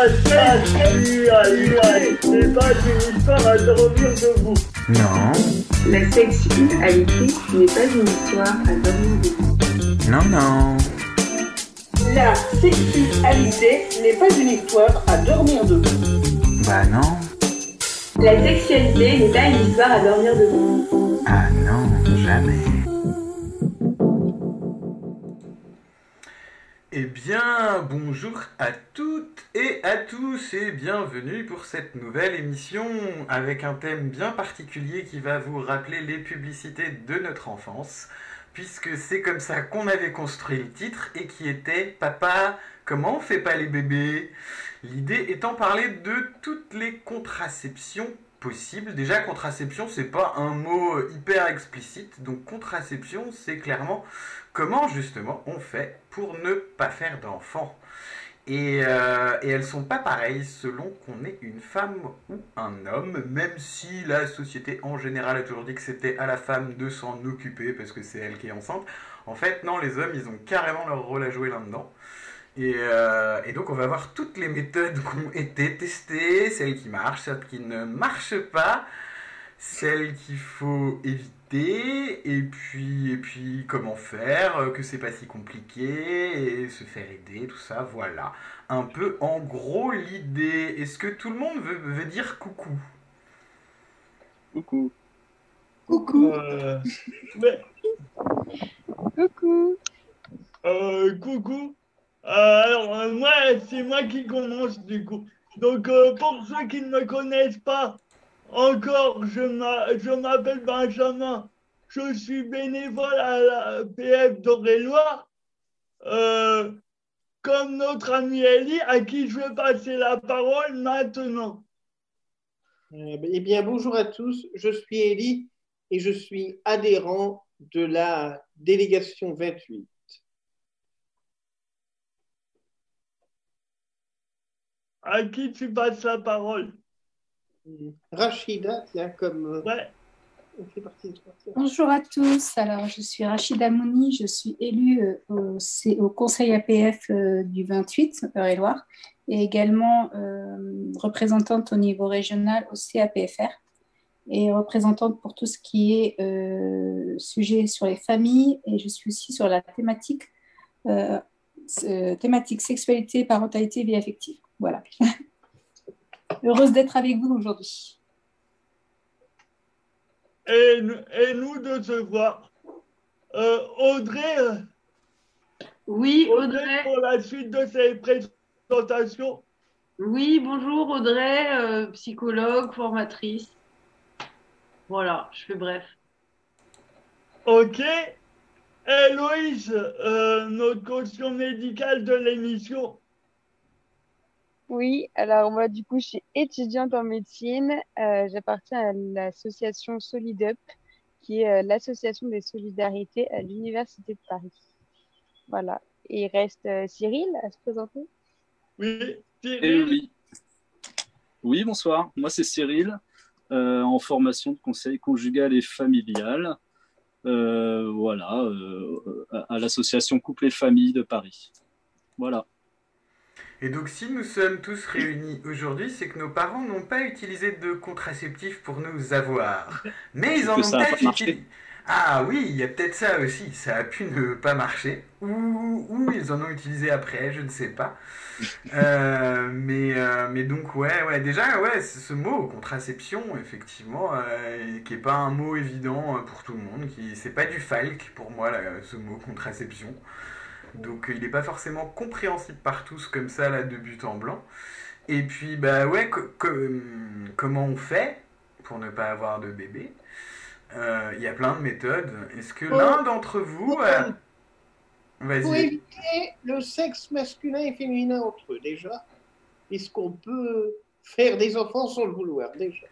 La sexualité n'est pas une histoire à dormir debout. Non, La sexualité n'est pas une histoire à dormir debout. non, non. La sexualité n'est pas une histoire à dormir debout. Bah non. La sexualité n'est pas une histoire à dormir debout. Ah non, jamais. Eh bien, bonjour à toutes et à tous et bienvenue pour cette nouvelle émission avec un thème bien particulier qui va vous rappeler les publicités de notre enfance, puisque c'est comme ça qu'on avait construit le titre et qui était Papa, comment on fait pas les bébés? L'idée étant parler de toutes les contraceptions possibles. Déjà, contraception, c'est pas un mot hyper explicite, donc contraception, c'est clairement comment justement on fait pour ne pas faire d'enfants. Et, euh, et elles sont pas pareilles selon qu'on est une femme ou un homme, même si la société en général a toujours dit que c'était à la femme de s'en occuper parce que c'est elle qui est enceinte. En fait, non, les hommes, ils ont carrément leur rôle à jouer là-dedans. Et, euh, et donc on va voir toutes les méthodes qui ont été testées, celles qui marchent, celles qui ne marchent pas, celles qu'il faut éviter, et puis, et puis comment faire, euh, que c'est pas si compliqué, et se faire aider, tout ça, voilà. Un peu en gros l'idée. Est-ce que tout le monde veut, veut dire coucou? Coucou. Coucou. Euh, mais, Coucou. euh, coucou. Euh, alors, euh, moi, c'est moi qui commence du coup. Donc, euh, pour ceux qui ne me connaissent pas encore, je m'a- je m'appelle Benjamin. Je suis bénévole à la PF d'Eure-et-Loire. Euh, comme notre ami Ellie, à qui je vais passer la parole maintenant. Euh, Eh bien, bonjour à tous. Je suis Élie et je suis adhérent de la délégation 28. À qui tu passes la parole? Rachida, tiens, comme euh, Ouais. Bonjour à tous. Alors, je suis Rachida Mouni. Je suis élue euh, au, C- au Conseil APF euh, du 28, Eure-et-Loire, et également euh, représentante au niveau régional au CAPFR et représentante pour tout ce qui est euh, sujet sur les familles. Et je suis aussi sur la thématique, euh, thématique sexualité, parentalité, vie affective. Voilà. Heureuse d'être avec vous aujourd'hui. Et, et nous de se voir. Euh, Audrey, euh, Oui, Audrey, Audrey. pour la suite de ces présentations. Oui, bonjour Audrey, euh, psychologue, formatrice. Voilà, je fais bref. Ok. Héloïse, euh, notre caution médicale de l'émission. Oui, alors moi du coup je suis étudiante en médecine. Euh, j'appartiens à l'association SolidUp, qui est euh, l'association des solidarités à l'Université de Paris. Voilà. Et il reste euh, Cyril à se présenter? Oui, Eh Cyril. oui. Oui, bonsoir. Moi, c'est Cyril, euh, en formation de conseil conjugal et familial. Euh, voilà, euh, à, à l'association Couple et Famille de Paris. Voilà. Et donc si nous sommes tous réunis aujourd'hui, c'est que nos parents n'ont pas utilisé de contraceptif pour nous avoir. Mais ils en ont peut-être utilisé. Ah oui, il y a peut-être ça aussi. Ça a pu ne pas marcher. Ou, ou ils en ont utilisé après, je ne sais pas. Euh, mais, euh, mais donc ouais, ouais, déjà ouais, ce mot contraception, effectivement, euh, qui est pas un mot évident pour tout le monde. Qui c'est pas du falc pour moi là, ce mot contraception. Donc euh, il n'est pas forcément compréhensible par tous comme ça là de but en blanc. Et puis bah ouais, co- co- hum, comment on fait pour ne pas avoir de bébé? Euh, Il y a plein de méthodes. Est-ce que Oh. l'un d'entre vous, euh, Pour vas-y. éviter le sexe masculin et féminin entre eux, déjà, est-ce qu'on peut faire des enfants sans le vouloir, déjà?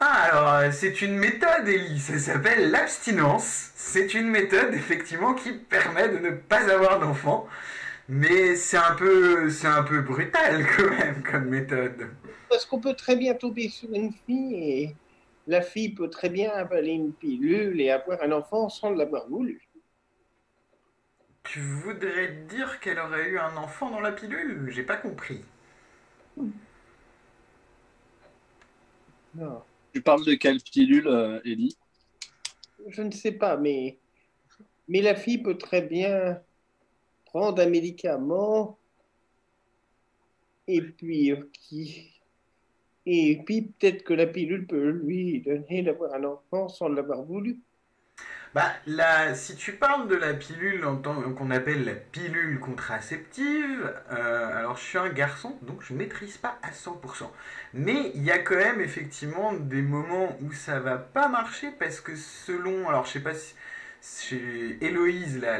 Ah alors euh, c'est une méthode, Ellie. Ça s'appelle l'abstinence. C'est une méthode effectivement qui permet de ne pas avoir d'enfant. Mais c'est un peu, c'est un peu brutal quand même comme méthode. Parce qu'on peut très bien tomber sur une fille et la fille peut très bien avaler une pilule et avoir un enfant sans l'avoir voulu. Tu voudrais dire qu'elle aurait eu un enfant dans la pilule? J'ai pas compris. Non, Tu parles de quelle pilule, euh, Ellie? Je ne sais pas, mais, la fille peut très bien prendre un médicament et puis, euh, et puis peut-être que la pilule peut lui donner d'avoir un enfant sans l'avoir voulu. Bah, la, si tu parles de la pilule qu'on appelle la pilule contraceptive, euh, alors je suis un garçon, donc je maîtrise pas à 100%. Mais il y a quand même effectivement des moments où ça va pas marcher parce que selon, alors je sais pas si chez Héloïse, la-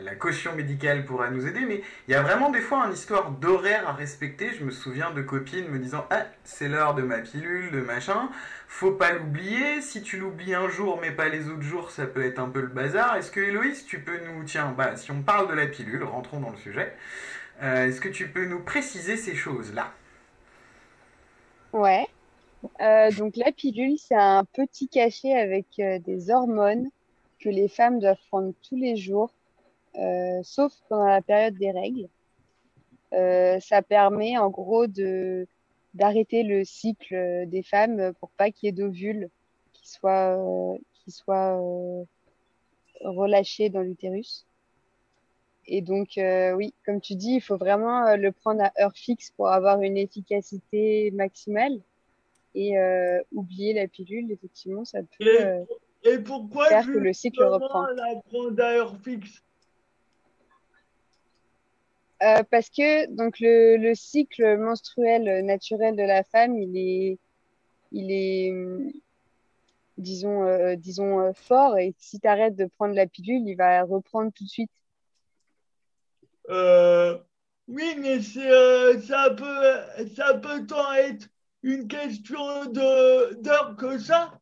la caution médicale pourra nous aider, mais il y a vraiment des fois une histoire d'horaire à respecter. Je me souviens de copines me disant Ah, c'est l'heure de ma pilule, de machin. Faut pas l'oublier. Si tu l'oublies un jour, mais pas les autres jours, ça peut être un peu le bazar. Est-ce que Héloïse, tu peux nous. Tiens, bah, si on parle de la pilule, rentrons dans le sujet. Euh, Est-ce que tu peux nous préciser ces choses-là? Ouais. Euh, donc la pilule, c'est un petit cachet avec euh, des hormones que les femmes doivent prendre tous les jours, sauf pendant la période des règles. Ça permet en gros de d'arrêter le cycle euh, des femmes pour pas qu'il y ait d'ovules qui soient euh, qui soient euh, relâchés dans l'utérus. Et donc euh, oui, comme tu dis, il faut vraiment euh, le prendre à heure fixe pour avoir une efficacité maximale. Et euh, oublier la pilule, effectivement, ça peut euh, et pourquoi faire que le cycle reprend. la prendre à heure fixe? Euh, parce que donc le, le cycle menstruel naturel de la femme, il est, il est, hum, disons, euh, disons euh, fort. Et si tu arrêtes de prendre la pilule, il va reprendre tout de suite. Euh, oui, mais euh, ça peut, ça peut tant être une question d'heure que ça.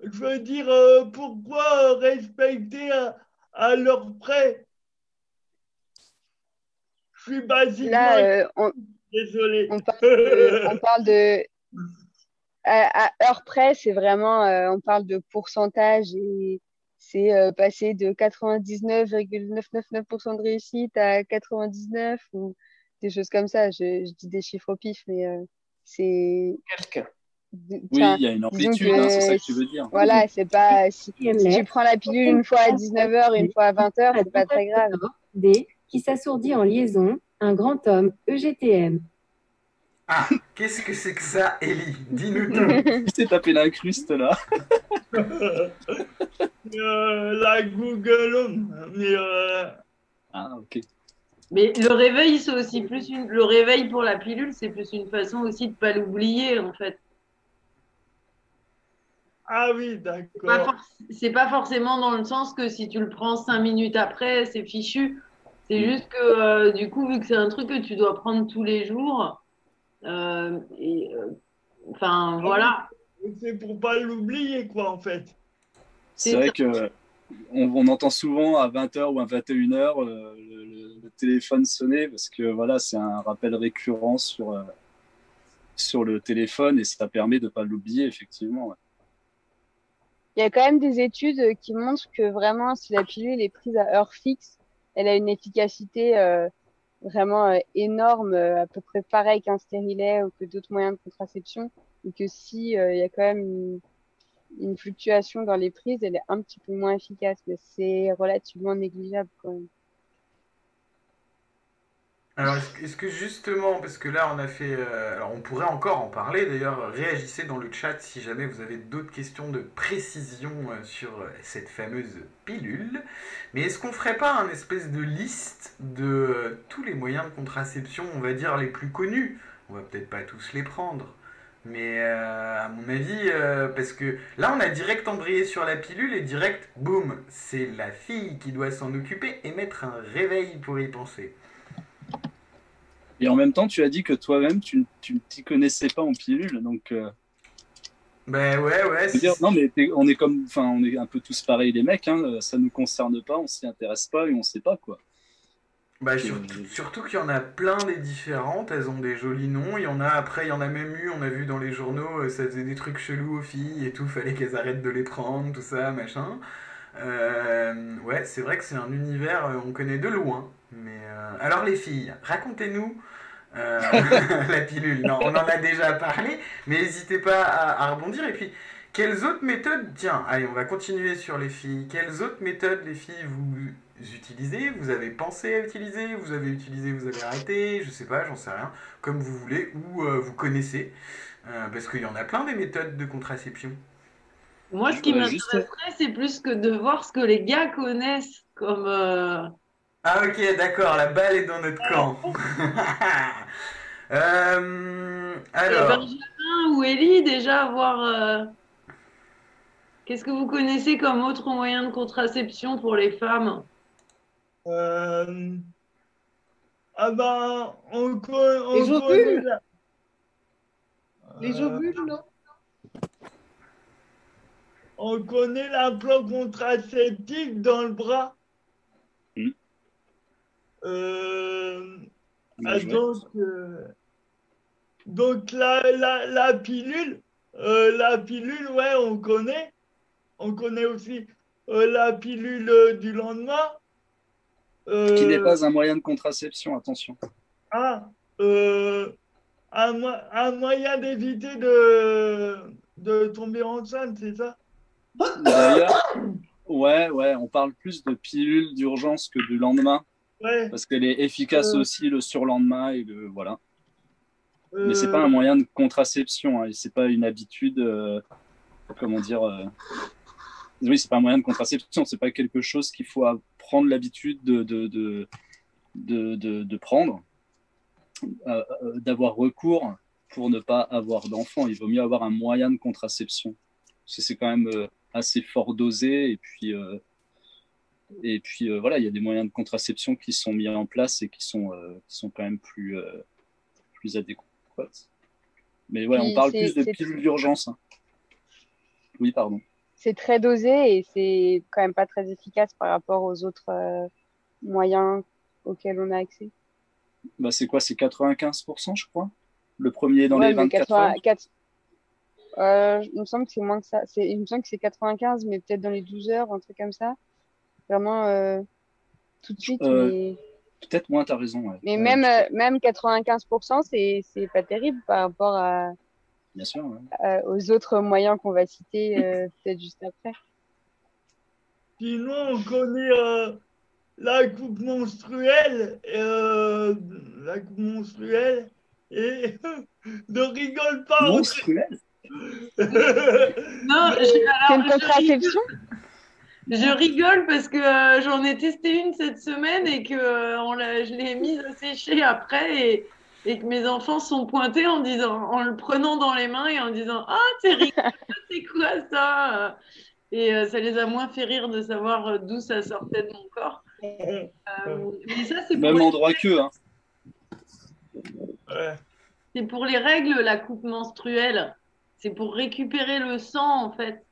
Je veux dire, euh, pourquoi respecter à, à l'heure près? Je suis basiquement Là, euh, on, désolé. on parle de, on parle de à, à heure près, c'est vraiment, euh, on parle de pourcentage et c'est euh, passer de 99,999% de réussite à 99 ou des choses comme ça. Je, je dis des chiffres au pif, mais euh, c'est. Quelqu'un. Oui, il y a une amplitude, hein, c'est ça que tu veux dire. Voilà, c'est pas. Si, si tu prends la pilule une fois à 19h et une fois à 20h, c'est pas très grave. D, qui s'assourdit en liaison, un grand homme, EGTM. Ah, qu'est-ce que c'est que ça, Ellie? Dis-nous tout. Tu t'es tapé l'incruste là. Euh, la Google Home, mais euh, Ah, ok. Mais le réveil, c'est aussi plus une. Le réveil pour la pilule, c'est plus une façon aussi de pas l'oublier, en fait. ah oui, Pas d'accord. forc- C'est pas forcément dans le sens que si tu le prends cinq minutes après, c'est fichu. C'est Mm. juste que euh, du coup, vu que c'est un truc que tu dois prendre tous les jours, euh, et euh, enfin voilà. C'est pour pas l'oublier, quoi, en fait. C'est vrai que on, on entend souvent à 20h ou à 21h euh, le, le- le téléphone sonner parce que voilà, c'est un rappel récurrent sur, euh, sur le téléphone et ça permet de ne pas l'oublier, effectivement. ouais. Il y a quand même des études qui montrent que vraiment, si la pilule est prise à heure fixe, elle a une efficacité euh, vraiment euh, énorme, euh, à peu près pareil qu'un stérilet ou que d'autres moyens de contraception, et que si il y a quand même une, une fluctuation dans les prises, elle est un petit peu moins efficace, mais c'est relativement négligeable quand même. Alors, est-ce que- justement, parce que là, on a fait. euh, alors, on pourrait encore en parler d'ailleurs, réagissez dans le chat si jamais vous avez d'autres questions de précision euh, sur euh, cette fameuse pilule. Mais est-ce qu'on ferait pas un espèce de liste de tous les moyens de contraception, on va dire les plus connus? On va peut-être pas tous les prendre. Mais à mon avis, parce que là on a direct embrayé sur la pilule et direct, boum, c'est la fille qui doit s'en occuper et mettre un réveil pour y penser. Et en même temps, tu as dit que toi-même, tu tu ne t'y connaissais pas en pilule, donc. euh, Ben ouais, ouais. veux dire, non, mais on est comme, enfin, on est un peu tous pareils, les mecs. Hein, ça nous concerne pas, on s'y intéresse pas et on sait pas quoi. Bah, Euh, surtout, surtout qu'il y en a plein des différentes, elles ont des jolis noms. Il y en a après, il y en a même eu, on a vu dans les journaux, euh, ça faisait des trucs chelous aux filles et tout, fallait qu'elles arrêtent de les prendre, tout ça, machin. Euh, ouais, c'est vrai que c'est un univers, euh, on connaît de loin. Mais euh, alors les filles, racontez-nous la pilule. Non, on en a déjà parlé, mais n'hésitez pas à, à, rebondir. Et puis, quelles autres méthodes Tiens, allez, on va continuer sur les filles. Quelles autres méthodes, les filles, vous utilisez Vous avez pensé à utiliser Vous avez utilisé, vous avez arrêté Je sais pas, j'en sais rien. Comme vous voulez, ou vous connaissez. Parce qu'il y en a plein des méthodes de contraception. Moi, ce qui m'intéresserait, c'est plus que de voir ce que les gars connaissent comme. Euh, ah, ok, d'accord, la balle est dans notre camp. euh, alors. Benjamin ou Ellie, déjà, voir. Euh, qu'est-ce que vous connaissez comme autre moyen de contraception pour les femmes? Euh... Ah ben, on, on les ovules? Les ovules, non? On connaît l'implant contraceptif dans le bras. Mmh. Euh, donc, euh, donc la, la, la pilule, euh, la pilule, ouais, on connaît. On connaît aussi la pilule du lendemain. Qui n'est pas un moyen de contraception, attention. Ah, un, un moyen d'éviter de, de tomber enceinte, c'est ça? D'ailleurs, ouais, ouais, on parle plus de pilule d'urgence que du lendemain. Ouais. Parce qu'elle est efficace euh... aussi le surlendemain et le voilà. Euh... Mais c'est pas un moyen de contraception, hein, c'est pas une habitude, euh, comment dire. Oui, c'est pas un moyen de contraception, c'est pas quelque chose qu'il faut prendre l'habitude de, de, de, de, prendre, d'avoir recours pour ne pas avoir d'enfant. Il vaut mieux avoir un moyen de contraception. Parce que c'est quand même assez fort dosé. Et puis euh, et puis euh, voilà il y a des moyens de contraception qui sont mis en place et qui sont qui sont quand même plus plus adéquats mais ouais on parle plus de pilules d'urgence hein. oui pardon. C'est très dosé et c'est quand même pas très efficace par rapport aux autres moyens auxquels on a accès. Bah c'est quoi? C'est 95% je crois? Le premier dans ouais, les 24 80, 4, euh, il me semble que c'est moins que ça. Il me semble que c'est 95, mais peut-être dans les 12 heures, un truc comme ça. Vraiment euh, tout de suite. Euh, mais... Peut-être moins, tu as raison. Ouais. Mais même, euh, même 95%, c'est pas terrible par rapport à, Bien sûr, ouais. aux autres moyens qu'on va citer peut-être juste après. Sinon, on connaît la coupe menstruelle. la coupe menstruelle. Et ne rigole pas. Menstruelle? Non, c'est une contraception? Je rigole parce que euh, j'en ai testé une cette semaine et que euh, on je l'ai mise à sécher après et, et, que mes enfants sont pointés en disant, en le prenant dans les mains et en disant ah c'est rigolo, c'est quoi ça? Et euh, ça les a moins fait rire de savoir d'où ça sortait de mon corps. Euh, mais ça c'est même endroit que. Hein. Ouais. C'est pour les règles la coupe menstruelle. C'est pour récupérer le sang, en fait.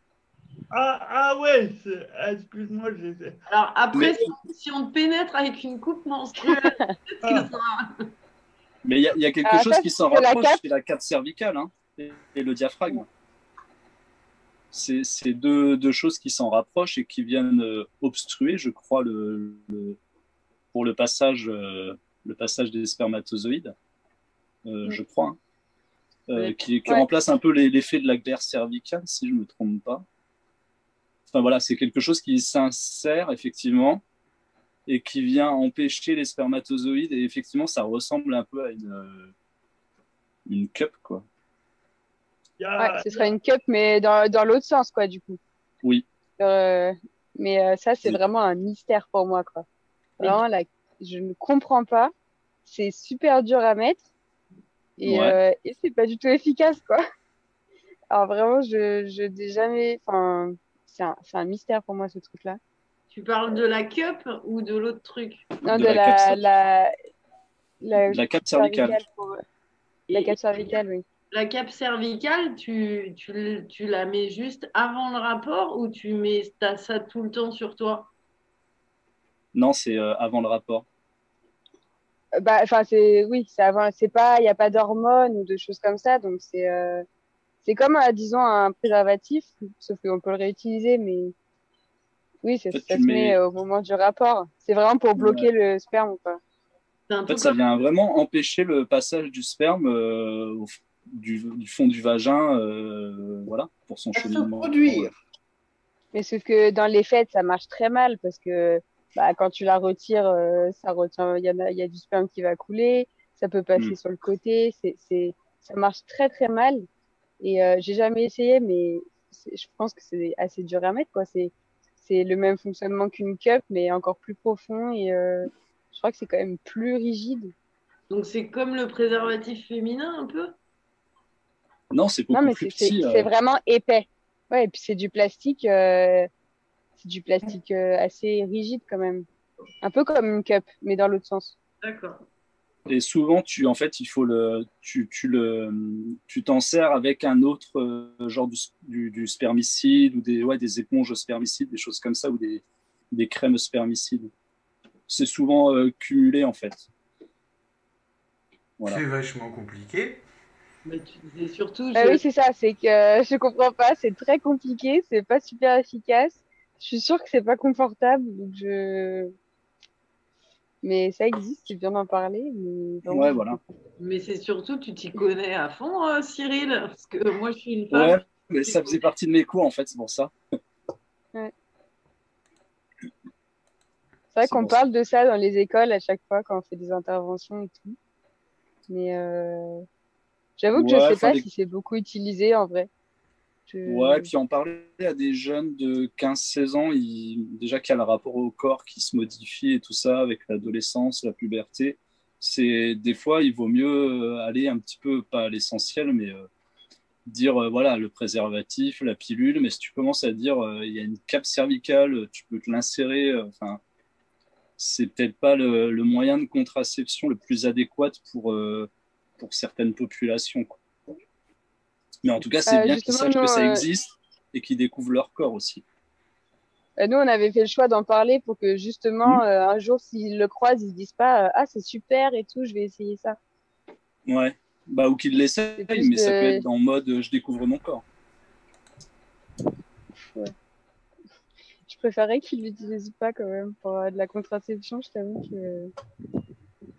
Ah, ah ouais, excuse-moi, j'ai fait. Alors après, Mais... si on te pénètre avec une coupe menstruelle, peut-être que ça... Mais il y, y, a quelque ah, chose qui s'en rapproche, c'est la cape cervicale hein, et, et, le diaphragme. C'est deux, deux, choses qui s'en rapprochent et qui viennent euh, obstruer, je crois, le, le pour le passage, euh, le passage des spermatozoïdes, euh, mm. je crois. Hein. Euh, qui, qui ouais. remplace un peu l'effet de la glaire cervicale, si je ne me trompe pas. Enfin voilà, c'est quelque chose qui s'insère effectivement et qui vient empêcher les spermatozoïdes. Et effectivement, ça ressemble un peu à une, euh, une cup, quoi. Ouais, ce serait une cup, mais dans, dans l'autre sens, quoi, du coup. Oui. Euh, mais euh, ça, c'est vraiment un mystère pour moi, quoi. Vraiment, là, je ne comprends pas. C'est super dur à mettre. Et, ouais. euh, et c'est pas du tout efficace, quoi. Alors vraiment, je je n'ai jamais. Enfin, c'est un, un, mystère pour moi ce truc-là. Tu parles de la cup ou de l'autre truc? Non, de, de la, la, la, la, cape cervicale. Pour... La cape cervicale, oui. La cape cervicale, tu, tu, tu la mets juste avant le rapport ou tu mets as ça tout le temps sur toi? Non, c'est euh, avant le rapport bah enfin c'est oui c'est avant c'est pas il y a pas d'hormones ou de choses comme ça donc c'est euh, c'est comme euh, disons un préservatif sauf qu'on peut le réutiliser mais oui c'est ça se mets... met au moment du rapport c'est vraiment pour bloquer ouais. le sperme quoi C'est un En fait, ça vient vraiment empêcher le passage du sperme euh, au du, du fond du vagin, euh, voilà, pour son À se cheminement. produire. Mais sauf que dans les fêtes, ça marche très mal parce que bah, quand tu la retires, euh, ça retient, il y, a, il y a du sperme qui va couler, ça peut passer Mm. sur le côté, c'est, c'est, ça marche très très mal. Et euh, j'ai jamais essayé, mais je pense que c'est assez dur à mettre, quoi. C'est, c'est le même fonctionnement qu'une cup, mais encore plus profond et euh, je crois que c'est quand même plus rigide. Donc c'est comme le préservatif féminin un peu? Non, c'est beaucoup Non, mais plus c'est, c'est, petit. euh. c'est vraiment épais. Ouais, et puis c'est du plastique, euh, c'est du plastique euh, assez rigide quand même. Un peu comme une cup, mais dans l'autre sens. D'accord. Et souvent, tu, en fait, il faut le, tu, tu le, tu t'en sers avec un autre euh, genre du, du, du spermicide ou des, ouais, des éponges spermicides, des choses comme ça, ou des, des crèmes spermicides. C'est souvent euh, cumulé, en fait. Voilà. C'est vachement compliqué. Mais tu disais surtout. Ah je- oui, c'est ça, c'est que je comprends pas, c'est très compliqué, c'est pas super efficace. Je suis sûre que c'est pas confortable, donc je. Mais ça existe, c'est bien d'en parler. Mais Ouais, voilà. Mais c'est surtout, tu t'y connais à fond, euh, Cyril, parce que moi je suis une femme. Ouais, mais ça faisait partie de mes cours, en fait, c'est pour ça. C'est vrai qu'on bon, parle de ça dans les écoles à chaque fois quand on fait des interventions et tout. Mais euh... j'avoue que Ouais, je sais enfin, pas des- si c'est beaucoup utilisé en vrai. Ouais, puis en parler à des jeunes de 15-16 ans, ils- déjà qu'il y a le rapport au corps qui se modifie et tout ça avec l'adolescence, la puberté, c'est des fois il vaut mieux euh, aller un petit peu, pas à l'essentiel, mais euh, dire euh, voilà le préservatif, la pilule, mais si tu commences à dire euh, il y a une cape cervicale, tu peux te l'insérer, enfin c'est peut-être pas le, le moyen de contraception le plus adéquat pour, pour certaines populations. quoi. Mais en tout cas, c'est Euh, bien qu'ils sachent que ça euh, existe et qu'ils découvrent leur corps aussi. Euh, Nous, on avait fait le choix d'en parler pour que justement, euh, un jour, s'ils le croisent, ils se disent pas Ah, c'est super et tout, je vais essayer ça. Ouais. Bah, ou qu'ils l'essayent, mais ça peut être en mode je découvre mon corps. Je préférerais qu'ils l'utilisent pas quand même pour euh, de la contraception, je t'avoue que.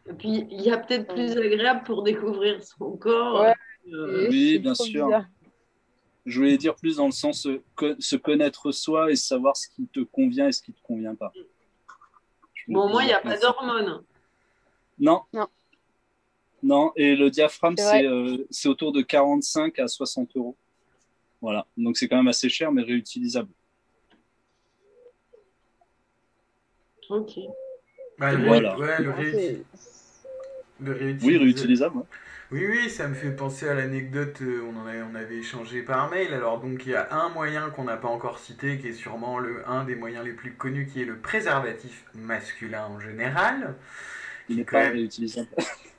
Et puis il y a peut-être plus agréable pour découvrir son corps. Ouais. Euh, Oui, bien sûr. bizarre. Je voulais dire plus dans le sens euh, se connaître soi et savoir ce qui te convient et ce qui te convient pas. Je Bon, moi, il n'y a pas d'hormones. Non. Non. Non, et le diaphragme, C'est c'est euh, autour de 45 à 60 euros. Voilà, donc c'est quand même assez cher, mais réutilisable. Ok. Bah, le, Voilà. ouais, le, Ah, le réutilisable. Oui, réutilisable. ouais. Oui, oui, ça me fait penser à l'anecdote, euh, on, en avait, on avait échangé par mail. Alors, donc, il y a un moyen qu'on n'a pas encore cité, qui est sûrement le, un des moyens les plus connus, qui est le préservatif masculin en général. Il n'est pas même. réutilisable.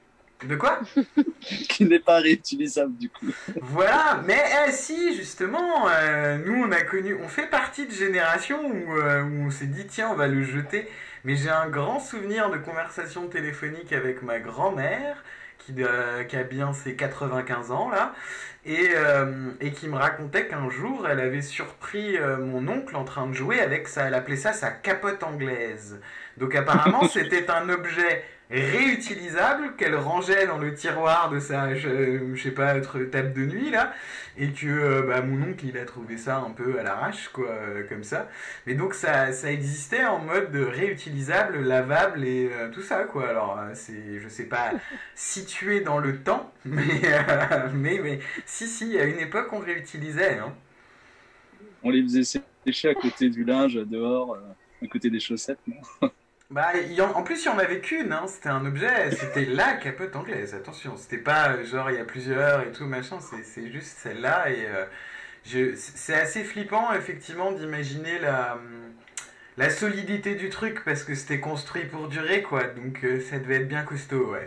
De quoi? Qui n'est pas réutilisable, du coup. Voilà, mais eh, si, justement, euh, nous, on a connu, on fait partie de génération où, euh, où on s'est dit, tiens, on va le jeter. Mais j'ai un grand souvenir de conversation téléphonique avec ma grand-mère, qui, euh, qui a bien ses 95 ans, là, et, euh, et qui me racontait qu'un jour, elle avait surpris euh, mon oncle en train de jouer avec ça, elle appelait ça sa capote anglaise. Donc apparemment, c'était un objet réutilisable qu'elle rangeait dans le tiroir de sa, je, je sais pas, autre table de nuit là, et que euh, bah, mon oncle il a trouvé ça un peu à l'arrache quoi, euh, comme ça. Mais donc ça, ça existait en mode réutilisable, lavable et euh, tout ça quoi. Alors euh, c'est, je sais pas, situé dans le temps, mais mais mais si si, à une époque on réutilisait. Hein. On les faisait sécher à côté du linge, dehors, à côté des chaussettes. non? Bah, y en, en plus, il y en avait qu'une, hein. c'était un objet, c'était la capote anglaise, attention, c'était pas euh, genre il y a plusieurs et tout, machin, c'est, c'est juste celle-là, et euh, je, c'est assez flippant, effectivement, d'imaginer la, hum, la solidité du truc, parce que c'était construit pour durer, quoi, donc euh, ça devait être bien costaud, ouais.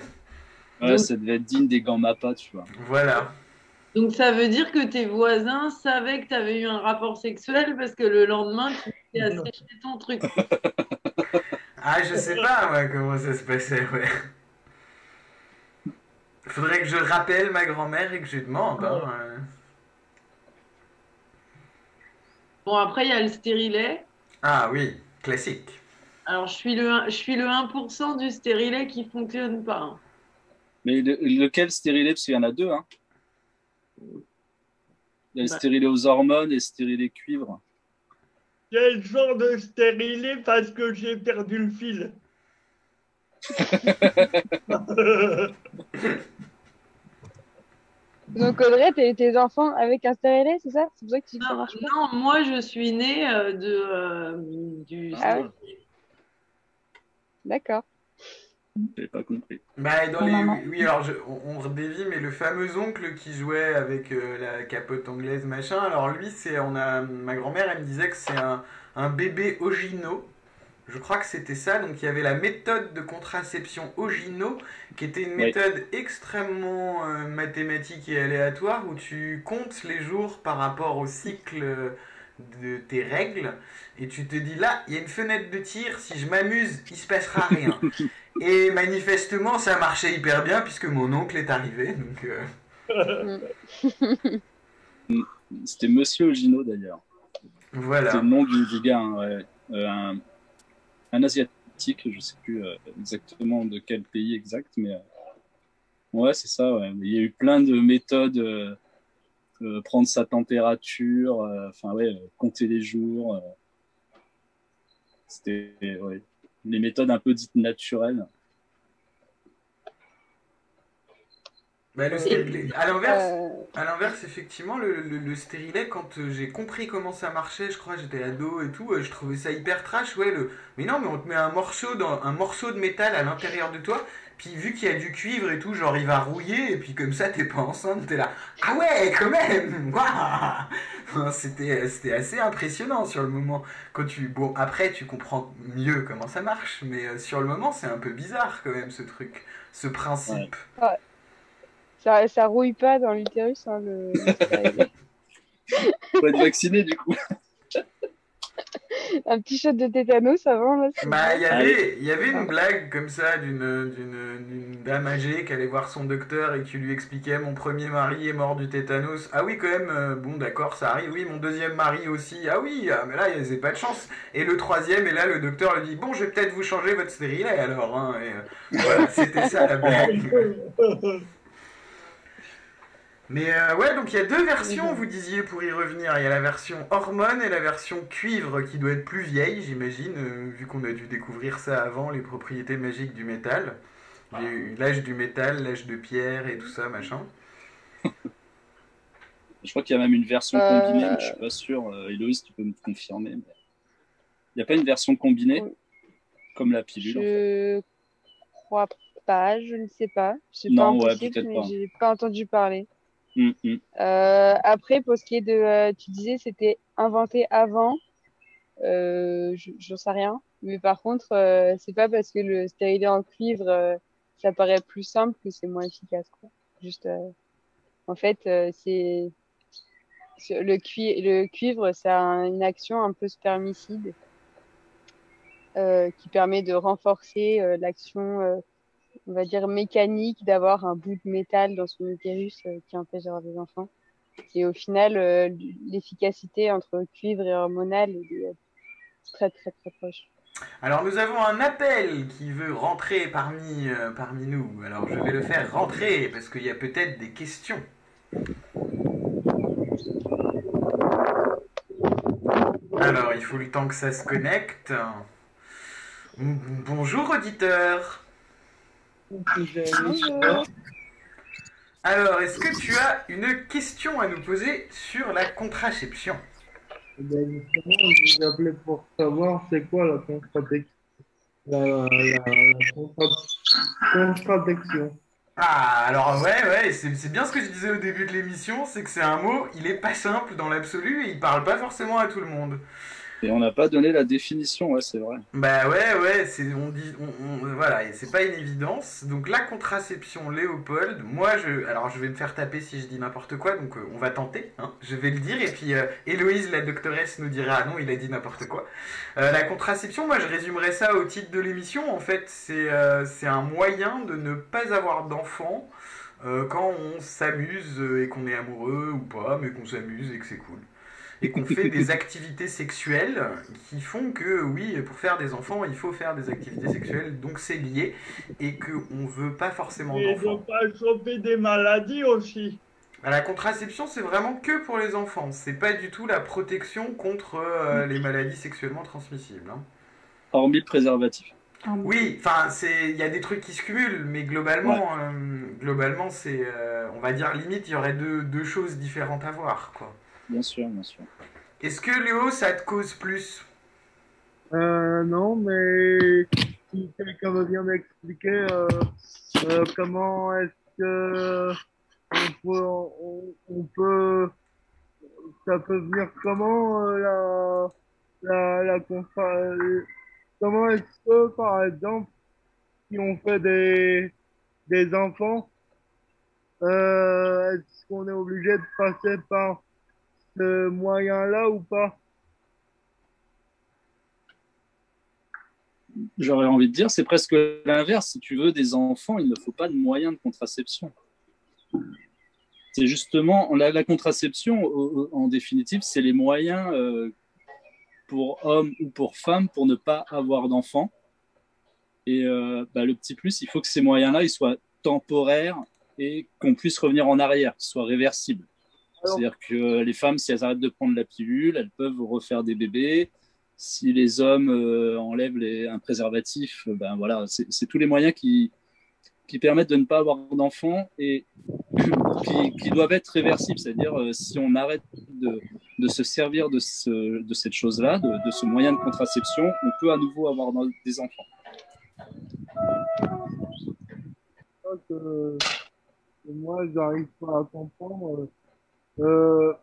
Ouais, Donc- ça devait être digne des gants Mappa, tu vois. Voilà. Donc ça veut dire que tes voisins savaient que tu avais eu un rapport sexuel parce que le lendemain, tu t'es asséché ton truc. Ah, je sais pas, ouais, comment ça se passait, ouais. Faudrait que je rappelle ma grand-mère et que je lui demande, hein. Bon, après, il y a le stérilet. Ah oui, classique. Alors, je suis le, un- je suis le 1% du stérilet qui fonctionne pas. hein. Mais le- lequel stérilet? Parce qu'il y en a deux. Hein. Il y a le Bah. stérilet aux hormones et le stérilet cuivre. Quel genre de stérilet parce que j'ai perdu le fil Donc Audrey, eu tes enfants avec un stérilet, c'est ça? C'est pour ça que tu dis que ça Non, pas non, moi, je suis née euh, de, euh, du Ah. D'accord. J'ai pas compris. Bah, dans les... Oui, alors je- on, redévie, mais le fameux oncle qui jouait avec euh, la capote anglaise, machin, alors lui, c'est, on a, ma grand-mère, elle me disait que c'est un, un bébé Ogino. Je crois que c'était ça, donc il y avait la méthode de contraception Ogino, qui était une Oui. méthode extrêmement euh, mathématique et aléatoire, où tu comptes les jours par rapport au cycle euh, de tes règles, et tu te dis là, il y a une fenêtre de tir, si je m'amuse, il se passera rien. Et manifestement, ça marchait hyper bien puisque mon oncle est arrivé. Donc, euh, C'était Monsieur Ogino d'ailleurs. Voilà. le nom du, du gars. hein, ouais. Euh, un, un asiatique, je sais plus euh, exactement de quel pays exact, mais ouais, c'est ça. ouais. Il y a eu plein de méthodes. prendre sa température, enfin ouais, compter les jours. C'était ouais, les méthodes un peu dites naturelles. Bah, le stérilet- À l'inverse, Euh, à l'inverse, effectivement, le, le- le stérilet, quand euh, j'ai compris comment ça marchait, je crois, j'étais ado et tout, euh, je trouvais ça hyper trash. Ouais, le... mais non, mais on te met un morceau, dans, un morceau de métal à l'intérieur de toi, puis vu qu'il y a du cuivre et tout, genre il va rouiller, et puis comme ça, t'es pas enceinte, t'es là. Ah ouais, quand même Waouh C'était c'était assez impressionnant sur le moment. Quand tu... Bon, après, tu comprends mieux comment ça marche, mais euh, sur le moment, c'est un peu bizarre quand même, ce truc, ce principe. ça, ça rouille pas dans l'utérus, hein, le. Faut être vacciné du coup. Un petit shot de tétanos avant, là. Bah, il y Ah avait, il y avait une blague comme ça d'une, dame âgée qui allait voir son docteur et qui lui expliquait Mon premier mari est mort du tétanos. Ah oui, quand même, euh, bon, d'accord, ça arrive. Oui, mon deuxième mari aussi. Ah oui, ah, mais là, il n'y a pas de chance. Et le troisième, et là, le docteur lui dit Bon, je vais peut-être vous changer votre stérilet alors. Hein. Et, euh, voilà, c'était ça la blague. Mais euh, ouais, donc il y a deux versions, vous disiez, pour y revenir. Il y a la version hormone et la version cuivre qui doit être plus vieille, j'imagine, euh, vu qu'on a dû découvrir ça avant, les propriétés magiques du métal. Eu l'âge du métal, l'âge de pierre et tout ça, machin. Je crois qu'il y a même une version Euh, combinée, mais je suis pas sûr. Héloïse, tu peux me confirmer. mais Il n'y a pas une version combinée comme la pilule. en fait. Je crois pas, je ne sais pas. C'est Non, pas ouais, impossible, peut-être mais pas. j'ai pas entendu parler. Hum, hum. Euh, après, pour ce qui est de, euh, tu disais, c'était inventé avant. Euh, je- j'en sais rien. Mais par contre, euh, c'est pas parce que le stérilet en cuivre, ça paraît plus simple que c'est moins efficace, quoi. Juste, en fait, c'est le, cui- le cuivre, ça a une action un peu spermicide qui permet de renforcer l'action, on va dire mécanique, d'avoir un bout de métal dans son utérus euh, qui empêche d'avoir des enfants. Et au final, euh, l'efficacité entre cuivre et hormonal est euh, très très très proche. Alors nous avons un appel qui veut rentrer parmi, parmi nous. Alors je vais le faire rentrer parce qu'il y a peut-être des questions. Alors il faut le temps que ça se connecte. Bonjour auditeur. Bonjour. Alors est-ce que tu as une question à nous poser sur la contraception? Ben, justement, je vous appelais pour savoir c'est quoi la contradiction. La, la, la contra- contradiction. Ah, alors ouais, ouais, c'est c'est bien ce que je disais au début de l'émission, c'est que c'est un mot, il est pas simple dans l'absolu et il parle pas forcément à tout le monde. Et on n'a pas donné la définition, c'est vrai. Bah ouais, ouais, c'est on dit, on, voilà, c'est pas une évidence. Donc la contraception Léopold, moi je, alors je vais me faire taper si je dis n'importe quoi, donc euh, on va tenter, hein, je vais le dire et puis euh, Héloïse la doctoresse nous dira ah non il a dit n'importe quoi. Euh, la contraception, moi je résumerais ça au titre de l'émission. En fait, c'est c'est un moyen de ne pas avoir d'enfant euh, quand on s'amuse et qu'on est amoureux ou pas, mais qu'on s'amuse et que c'est cool. Et qu'on fait des activités sexuelles qui font que, oui, pour faire des enfants, il faut faire des activités sexuelles, donc c'est lié, et qu'on ne veut pas forcément Et d'enfants. de pas choper des maladies aussi. Bah, La contraception, c'est vraiment que pour les enfants. C'est pas du tout la protection contre euh, les maladies sexuellement transmissibles. hein. Hormis le préservatif. Oui, enfin, c'est, il y a des trucs qui se cumulent, mais globalement, euh, globalement, c'est, euh, on va dire limite, il y aurait deux, deux choses différentes à voir, quoi. Bien sûr, bien sûr. Est-ce que Léo, ça te cause plus? Euh, non, mais si quelqu'un veut bien m'expliquer euh, euh, comment est-ce que on peut, on, on peut, ça peut venir comment euh, la, la, la comment est-ce que par exemple si on fait des, des enfants, euh, est-ce qu'on est obligé de passer par ce moyen-là ou pas? J'aurais envie de dire, c'est presque l'inverse. Si tu veux des enfants, il ne faut pas de moyens de contraception. C'est justement la, contraception, en définitive, c'est les moyens euh, pour hommes ou pour femmes pour ne pas avoir d'enfants. Et euh, bah, le petit plus, il faut que ces moyens-là, soient temporaires et qu'on puisse revenir en arrière, qu'ils soient réversibles. C'est-à-dire que les femmes, si elles arrêtent de prendre la pilule, elles peuvent refaire des bébés. Si les hommes euh, enlèvent les, un préservatif, euh, ben voilà, c'est tous les moyens qui, qui permettent de ne pas avoir d'enfants et qui, qui doivent être réversibles. C'est-à-dire, euh, si on arrête de, de se servir de, ce, de cette chose-là, de, de ce moyen de contraception, on peut à nouveau avoir des enfants. que, que moi j'arrive pas à comprendre. Euh,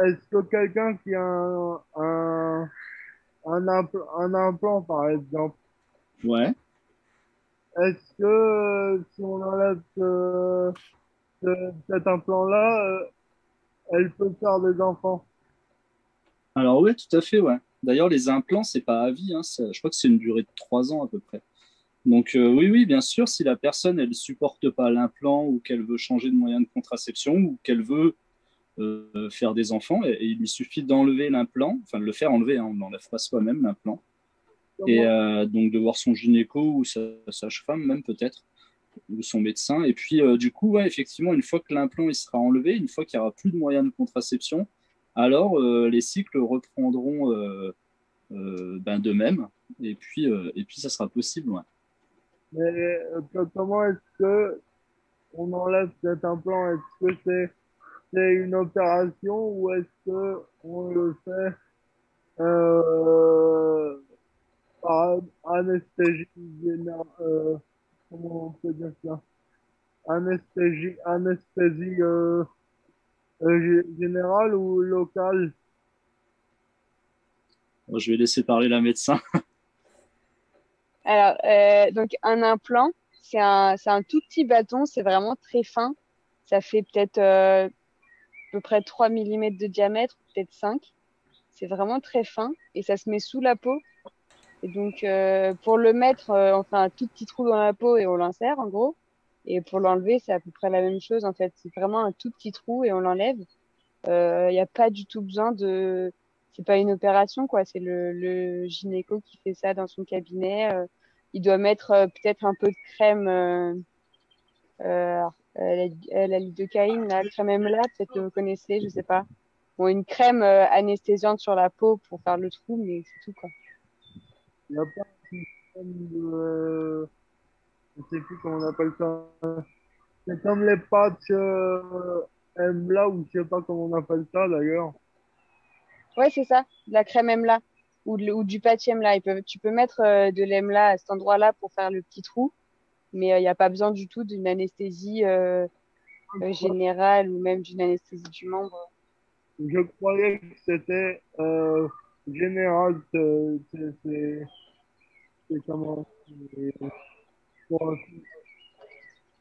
Est-ce que quelqu'un qui a un, un, un, impl- un implant par exemple, Ouais. est-ce que euh, si on enlève ce- ce- cet implant-là, euh, elle peut faire des enfants? Alors oui, tout à fait, ouais. D'ailleurs, les implants, c'est pas à vie, hein, je crois que c'est une durée de trois ans à peu près. Donc euh, oui, oui, bien sûr, si la personne, elle supporte pas l'implant ou qu'elle veut changer de moyen de contraception ou qu'elle veut euh, faire des enfants, et, et il lui suffit d'enlever l'implant, enfin de le faire enlever, hein, on ne l'enlève pas soi-même l'implant, et euh, donc de voir son gynéco ou sa sage-femme même peut-être, ou son médecin. Et puis euh, du coup, ouais, effectivement, une fois que l'implant il sera enlevé, une fois qu'il n'y aura plus de moyen de contraception, alors les cycles reprendront ben, d'eux-mêmes, et puis, et puis ça sera possible. Ouais. Mais comment est-ce que on enlève cet implant? Est-ce que c'est c'est une opération ou est-ce que on le fait euh, par anesthésie générale? Euh, comment on peut dire ça? Anesthésie, anesthésie euh, euh, gé- générale ou locale? Bon, je vais laisser parler la médecin. Alors, euh, donc un implant, c'est un, c'est un tout petit bâton, c'est vraiment très fin. Ça fait peut-être euh, peu près 3 mm de diamètre, peut-être 5. C'est vraiment très fin et ça se met sous la peau. Et donc, euh, pour le mettre, euh, on fait un tout petit trou dans la peau et on l'insère en gros. Et pour l'enlever, c'est à peu près la même chose en fait. C'est vraiment un tout petit trou et on l'enlève. Il n'y a pas du tout besoin de. C'est pas une opération quoi. C'est le, le gynéco qui fait ça dans son cabinet. Euh, il doit mettre euh, peut-être un peu de crème, euh, euh, la, la lidocaïne, la crème EMLA, peut-être que vous connaissez, je sais pas. Bon, une crème euh, anesthésiante sur la peau pour faire le trou, mais c'est tout quoi. Il n'y a pas un système de... Je sais plus comment on appelle ça. C'est comme les patchs euh, Embla ou je sais pas comment on appelle ça d'ailleurs. Ouais, c'est ça, de la crème EMLA ou, de- ou du patch EMLA. Tu peux mettre euh, de l'EMLA à cet endroit-là pour faire le petit trou, mais euh, il n'y a pas besoin du tout d'une anesthésie euh, euh, générale ou même d'une anesthésie du membre. Je croyais que c'était euh, général. c'est- comment pour,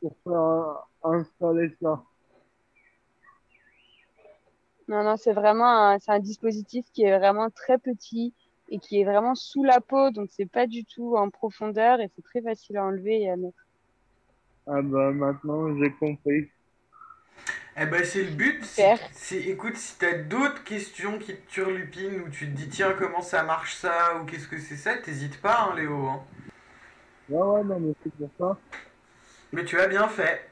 pour faire installer ça. Non, non, c'est vraiment un, un dispositif qui est vraiment très petit et qui est vraiment sous la peau, donc c'est pas du tout en profondeur et c'est très facile à enlever et à mettre. Ah bah maintenant j'ai compris. Eh ben c'est le but. Si- écoute, si t'as d'autres questions qui te turlupinent ou tu te dis tiens comment ça marche ça ou qu'est-ce que c'est ça, t'hésites pas hein, Léo. hein. Ouais, ouais, non, mais c'est pour ça Mais tu as bien fait.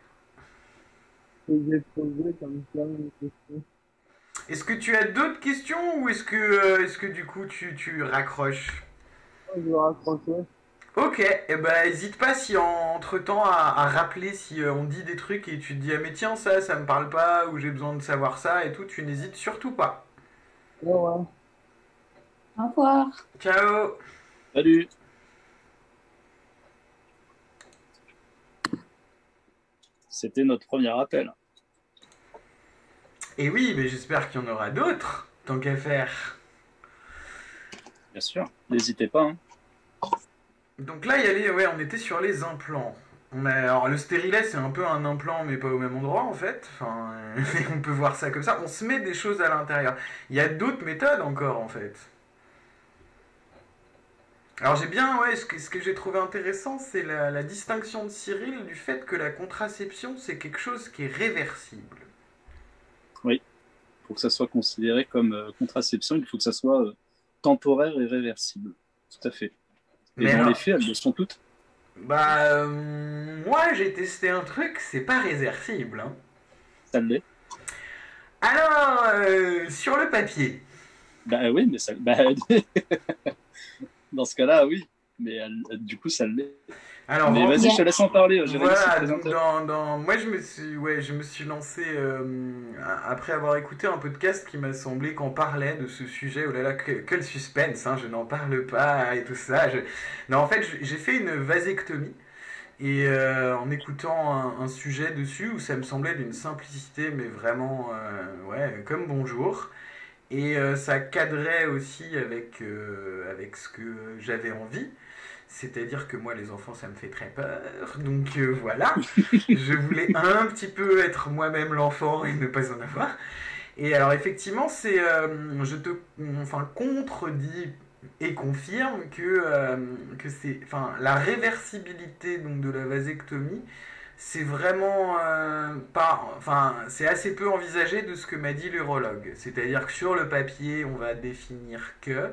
que j'ai posé comme ça une question. Est-ce que tu as d'autres questions ou est-ce que, euh, est-ce que du coup tu, tu raccroches Je vais raccrocher. Ok, eh ben hésite pas si entre temps à, à rappeler si euh, on dit des trucs et tu te dis ah mais tiens ça ça me parle pas ou j'ai besoin de savoir ça et tout, tu n'hésites surtout pas. Ouais, ouais. Au revoir. Ciao Salut C'était notre premier appel. Et oui, mais j'espère qu'il y en aura d'autres, tant qu'à faire. Bien sûr, n'hésitez pas. hein. Donc là, il y a les- ouais, on était sur les implants. On a, alors le stérilet, c'est un peu un implant, mais pas au même endroit en fait. Enfin, on peut voir ça comme ça. On se met des choses à l'intérieur. Il y a d'autres méthodes encore en fait. Alors j'ai bien, ouais, ce que, ce que j'ai trouvé intéressant, c'est la, la distinction de Cyril du fait que la contraception, c'est quelque chose qui est réversible. Pour que ça soit considéré comme euh, contraception, il faut que ça soit euh, temporaire et réversible. Tout à fait. Et Mais dans alors- les faits, elles le sont toutes. Bah, euh, moi j'ai testé un truc, c'est pas réversible. hein. Ça l'est. Alors, euh, sur le papier, Bah oui, mais ça. bah, dans ce cas-là, oui. Mais elle- du coup, ça l'est. alors Mais vas-y, je te laisse en parler. Voilà, dans, dans- moi je me suis, ouais, je me suis lancé euh, après avoir écouté un podcast qui m'a semblé qu'on parlait de ce sujet. Oh là là, que, quel suspense, hein, je n'en parle pas et tout ça. je- Non, en fait, j'ai fait une vasectomie et euh, en écoutant un, un sujet dessus où ça me semblait d'une simplicité, mais vraiment, euh, ouais, comme bonjour. Et euh, ça cadrait aussi avec, euh, avec ce que j'avais envie. C'est-à-dire que moi, les enfants, ça me fait très peur. Donc euh, voilà, je voulais un petit peu être moi-même l'enfant et ne pas en avoir. Et alors effectivement, c'est, euh, je te, enfin, contredis et confirme que, euh, que c'est, enfin, la réversibilité donc de la vasectomie, c'est vraiment pas, enfin, c'est assez peu envisagé de ce que m'a dit l'urologue. C'est-à-dire que sur le papier, on va définir que,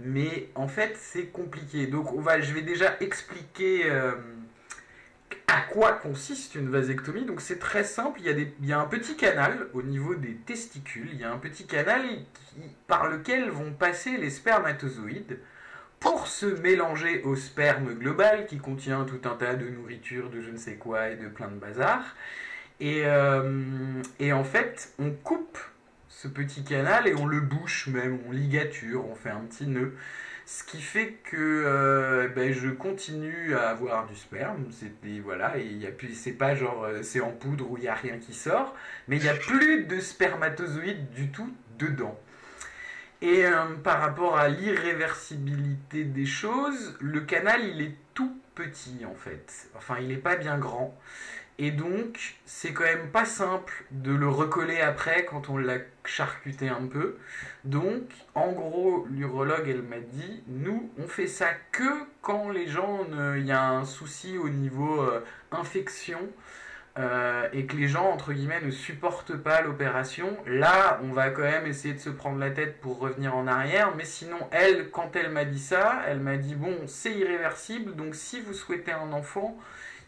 mais en fait, c'est compliqué. Donc, je vais déjà expliquer euh, à quoi consiste une vasectomie. Donc, c'est très simple. Il y, a un petit canal au niveau des testicules. Il y a un petit canal par lequel vont passer les spermatozoïdes pour se mélanger au sperme global qui contient tout un tas de nourriture, de je ne sais quoi et de plein de bazar. Et, euh, et en fait, on coupe ce petit canal et on le bouche même, on ligature, on fait un petit nœud. Ce qui fait que euh, ben, je continue à avoir du sperme. C'est et voilà, et il y a plus, c'est pas genre euh, c'est en poudre où il y a rien qui sort, mais il y a plus de spermatozoïdes du tout dedans. Et euh, par rapport à l'irréversibilité des choses, le canal il est tout petit en fait. Enfin, il n'est pas bien grand. Et donc, c'est quand même pas simple de le recoller après quand on l'a charcuté un peu. Donc, en gros, l'urologue, elle m'a dit, nous, on fait ça que quand les gens, il y a un souci au niveau euh, infection euh, et que les gens, entre guillemets, ne supportent pas l'opération. Là, on va quand même essayer de se prendre la tête pour revenir en arrière. Mais sinon, elle, quand elle m'a dit ça, elle m'a dit, bon, c'est irréversible, donc si vous souhaitez un enfant,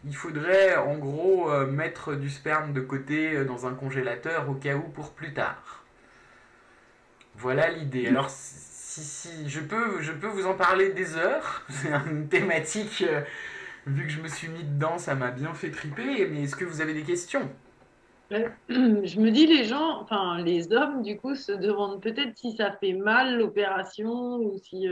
il faudrait en gros euh, mettre du sperme de côté euh, dans un congélateur au cas où pour plus tard. Voilà l'idée. Alors si, si je peux vous en parler des heures. C'est une thématique euh, vu que je me suis mis dedans, ça m'a bien fait triper. Mais est-ce que vous avez des questions? Je me dis, les gens, enfin, les hommes, du coup, se demandent peut-être si ça fait mal l'opération ou si.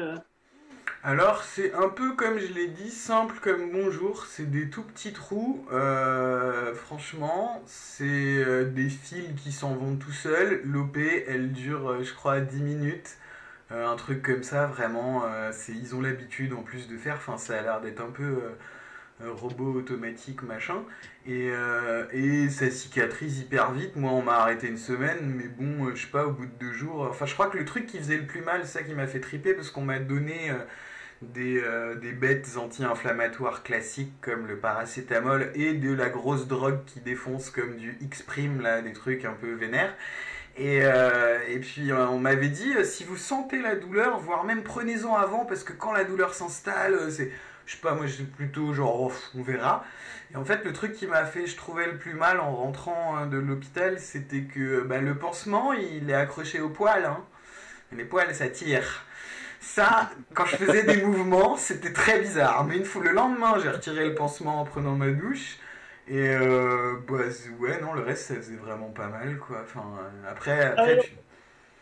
Alors, c'est un peu comme je l'ai dit, simple comme bonjour. C'est des tout petits trous. Euh, franchement, c'est euh, des fils qui s'en vont tout seuls. L'OP, elle dure, euh, je crois, 10 minutes. Un truc comme ça, vraiment, ils ont l'habitude en plus de faire. Enfin, ça a l'air d'être un peu robot automatique, machin. Et, euh, et ça cicatrise hyper vite. Moi, on m'a arrêté une semaine, mais bon, euh, je sais pas, au bout de deux jours. Enfin, je crois que le truc qui faisait le plus mal, c'est ça qui m'a fait triper, parce qu'on m'a donné. euh, des, euh, des bêtes anti-inflammatoires classiques comme le paracétamol et de la grosse drogue qui défonce comme du X-Prime, là, des trucs un peu vénères. Et, euh, et puis euh, on m'avait dit, euh, si vous sentez la douleur, voire même prenez-en avant, parce que quand la douleur s'installe, euh, c'est, je sais pas, moi j'ai plutôt genre, oh, on verra. Et en fait, le truc qui m'a fait, je trouvais le plus mal en rentrant hein, de l'hôpital, c'était que bah, le pansement, il est accroché au poil. Hein. Les poils, ça tire. Ça, quand je faisais des mouvements, c'était très bizarre. Mais une fois le lendemain, j'ai retiré le pansement en prenant ma douche. Et euh, bah, ouais, non, le reste, ça faisait vraiment pas mal, quoi. Enfin, euh, après, après Alors- tu-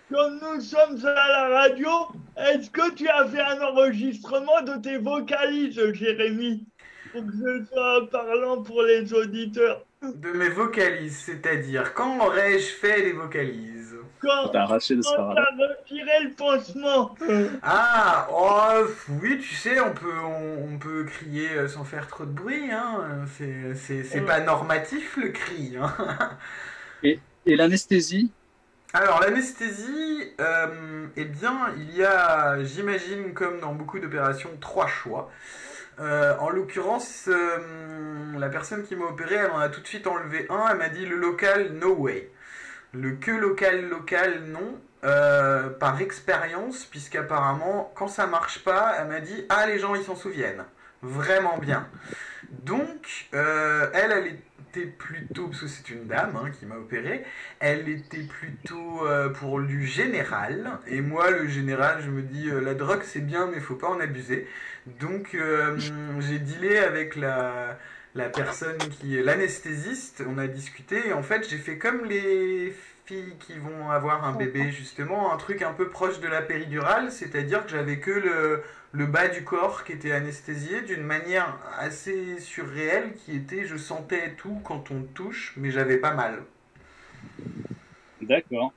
Comme nous sommes à la radio, est-ce que tu as fait un enregistrement de tes vocalises, Jérémy Pour que ce soit parlant pour les auditeurs? de mes vocalises, c'est-à-dire, quand aurais-je fait les vocalises? Quand, T'as arraché le quand retiré le pansement. Ah, oh, oui, tu sais, on peut, on, on peut crier euh, sans faire trop de bruit, hein. C'est, c'est, c'est pas normatif le cri, hein. Et l'anesthésie? Alors, l'anesthésie, euh, eh bien, il y a, j'imagine, comme dans beaucoup d'opérations, trois choix. Euh, en l'occurrence, euh, la personne qui m'a opéré, elle en a tout de suite enlevé un. Elle m'a dit le local, no way. Le que local, local, non. Par expérience, puisqu'apparemment, quand ça marche pas, elle m'a dit ah les gens ils s'en souviennent, vraiment bien. Donc, euh, elle, elle était plutôt, parce que c'est une dame hein, qui m'a opéré, elle était plutôt euh, pour du général. Et moi, le général, je me dis, euh, la drogue c'est bien, mais faut pas en abuser. Donc, j'ai dealé avec la, la personne qui est l'anesthésiste. On a discuté. Et en fait, j'ai fait comme les qui vont avoir un bébé, justement, un truc un peu proche de la péridurale. C'est-à-dire que j'avais que le, le bas du corps qui était anesthésié d'une manière assez surréelle qui était je sentais tout quand on touche, mais j'avais pas mal. D'accord.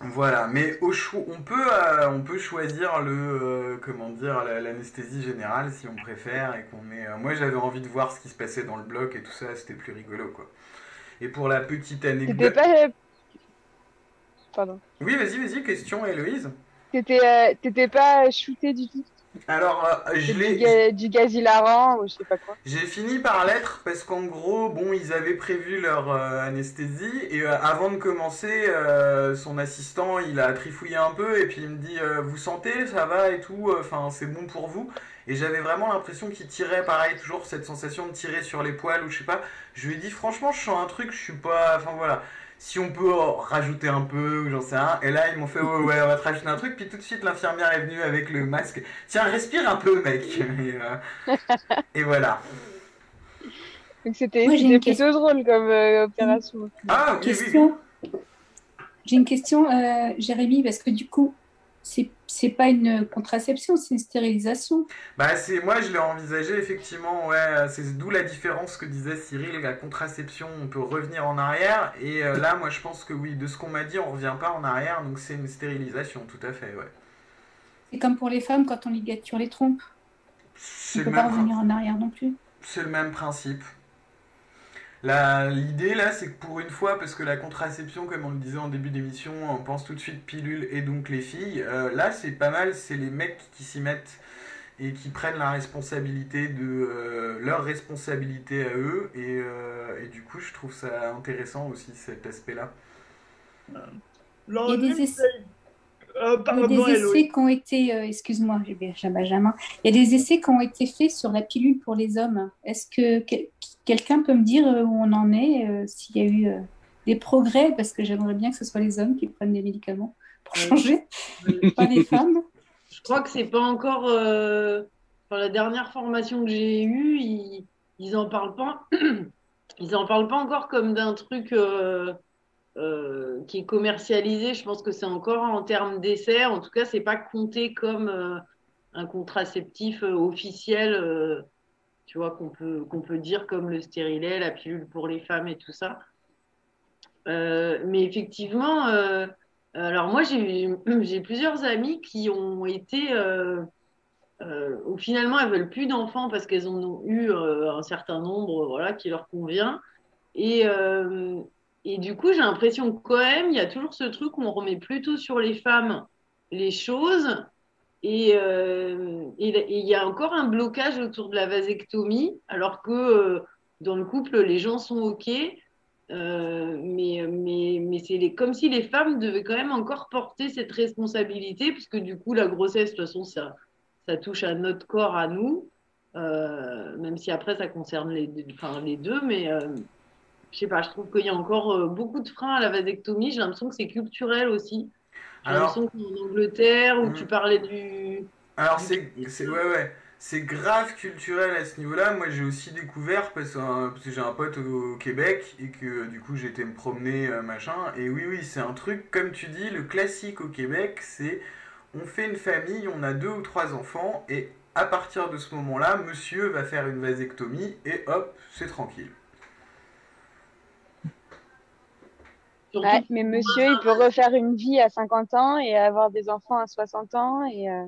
Voilà, mais au choix, on peut, euh, on peut choisir le, euh, comment dire, la- l'anesthésie générale si on préfère et qu'on est. euh, moi, j'avais envie de voir ce qui se passait dans le bloc et tout ça, c'était plus rigolo, quoi. Et pour la petite anecdote. pas. Pardon. Oui, vas-y, vas-y, question, Héloïse. T'étais euh, pas shooté du tout? Alors, euh, je du, l'ai. ga- du gaz hilarant ou je sais pas quoi? J'ai fini par l'être parce qu'en gros, bon, ils avaient prévu leur euh, anesthésie et euh, avant de commencer, euh, son assistant, il a trifouillé un peu et puis il me dit, vous sentez, ça va et tout, enfin, c'est bon pour vous? Et j'avais vraiment l'impression qu'il tirait, pareil, toujours cette sensation de tirer sur les poils ou je sais pas. Je lui ai dit, franchement, je sens un truc, je suis pas, enfin voilà. Si on peut rajouter un peu, ou j'en sais rien. Et là, ils m'ont fait, ouais, ouais, on va te rajouter un truc. Puis tout de suite, l'infirmière est venue avec le masque. Tiens, respire un peu, mec. Et, euh, et voilà. Donc c'était plutôt drôle comme euh, opération. Ah, oui, oui. Question. J'ai une question, euh, Jérémy, parce que du coup, c'est pas une contraception, c'est une stérilisation. Bah c'est moi je l'ai envisagé effectivement ouais c'est d'où la différence que disait Cyril la contraception on peut revenir en arrière et euh, là moi je pense que oui de ce qu'on m'a dit on revient pas en arrière donc c'est une stérilisation tout à fait ouais C'est comme pour les femmes quand on ligature les trompes. On le peut pas même revenir en arrière non plus. c'est le même principe L'idée là, c'est que pour une fois, parce que la contraception, comme on le disait en début d'émission, on pense tout de suite pilule et donc les filles. euh, là, c'est pas mal, c'est les mecs qui s'y mettent et qui prennent la responsabilité de euh, leur responsabilité à eux. Et, euh, et du coup, je trouve ça intéressant aussi cet aspect-là. Il y a des essais, Euh, il y a pardon, des Héloïse. essais qui ont été, euh, excuse-moi, Benjamin. Il y a des essais qui ont été faits sur la pilule pour les hommes. Est-ce que quelqu'un peut me dire euh, où on en est, euh, s'il y a eu euh, des progrès, parce que j'aimerais bien que ce soit les hommes qui prennent des médicaments pour changer, pas les femmes. Je crois que c'est pas encore. euh, Enfin, la dernière formation que j'ai eue, ils, ils en parlent pas. Ils en parlent pas encore comme d'un truc euh, euh, qui est commercialisé. Je pense que c'est encore en termes d'essai. En tout cas, c'est pas compté comme un contraceptif officiel. Tu vois qu'on peut qu'on peut dire comme le stérilet, la pilule pour les femmes et tout ça. Euh, mais effectivement. euh, alors moi, j'ai plusieurs amies qui ont été, euh, euh, où finalement, elles veulent plus d'enfants parce qu'elles en ont eu un certain nombre, voilà, qui leur convient. Et, et du coup, j'ai l'impression que quand même, il y a toujours ce truc où on remet plutôt sur les femmes les choses Et euh, et- il y a encore un blocage autour de la vasectomie, alors que euh, dans le couple, les gens sont OK. Euh, mais mais, mais c'est comme si les femmes devaient quand même encore porter cette responsabilité, puisque du coup, la grossesse, de toute façon, ça, ça touche à notre corps, à nous, même si après, ça concerne les, enfin, les deux. Mais euh, je sais pas, je trouve qu'il y a encore beaucoup de freins à la vasectomie. J'ai l'impression que c'est culturel aussi. Alors- qu'en Angleterre, où Mm. tu parlais du. Alors c'est c'est ouais ouais c'est grave culturel à ce niveau-là. Moi j'ai aussi découvert parce, que, euh, parce que j'ai un pote au, au Québec et que du coup j'étais me promener euh, machin et oui oui c'est un truc comme tu dis le classique au Québec c'est on fait une famille on a deux ou trois enfants et à partir de ce moment-là monsieur va faire une vasectomie et hop c'est tranquille. Surtout Ouais, mais monsieur, il peut refaire une vie à 50 ans et avoir des enfants à 60 ans. Et, euh,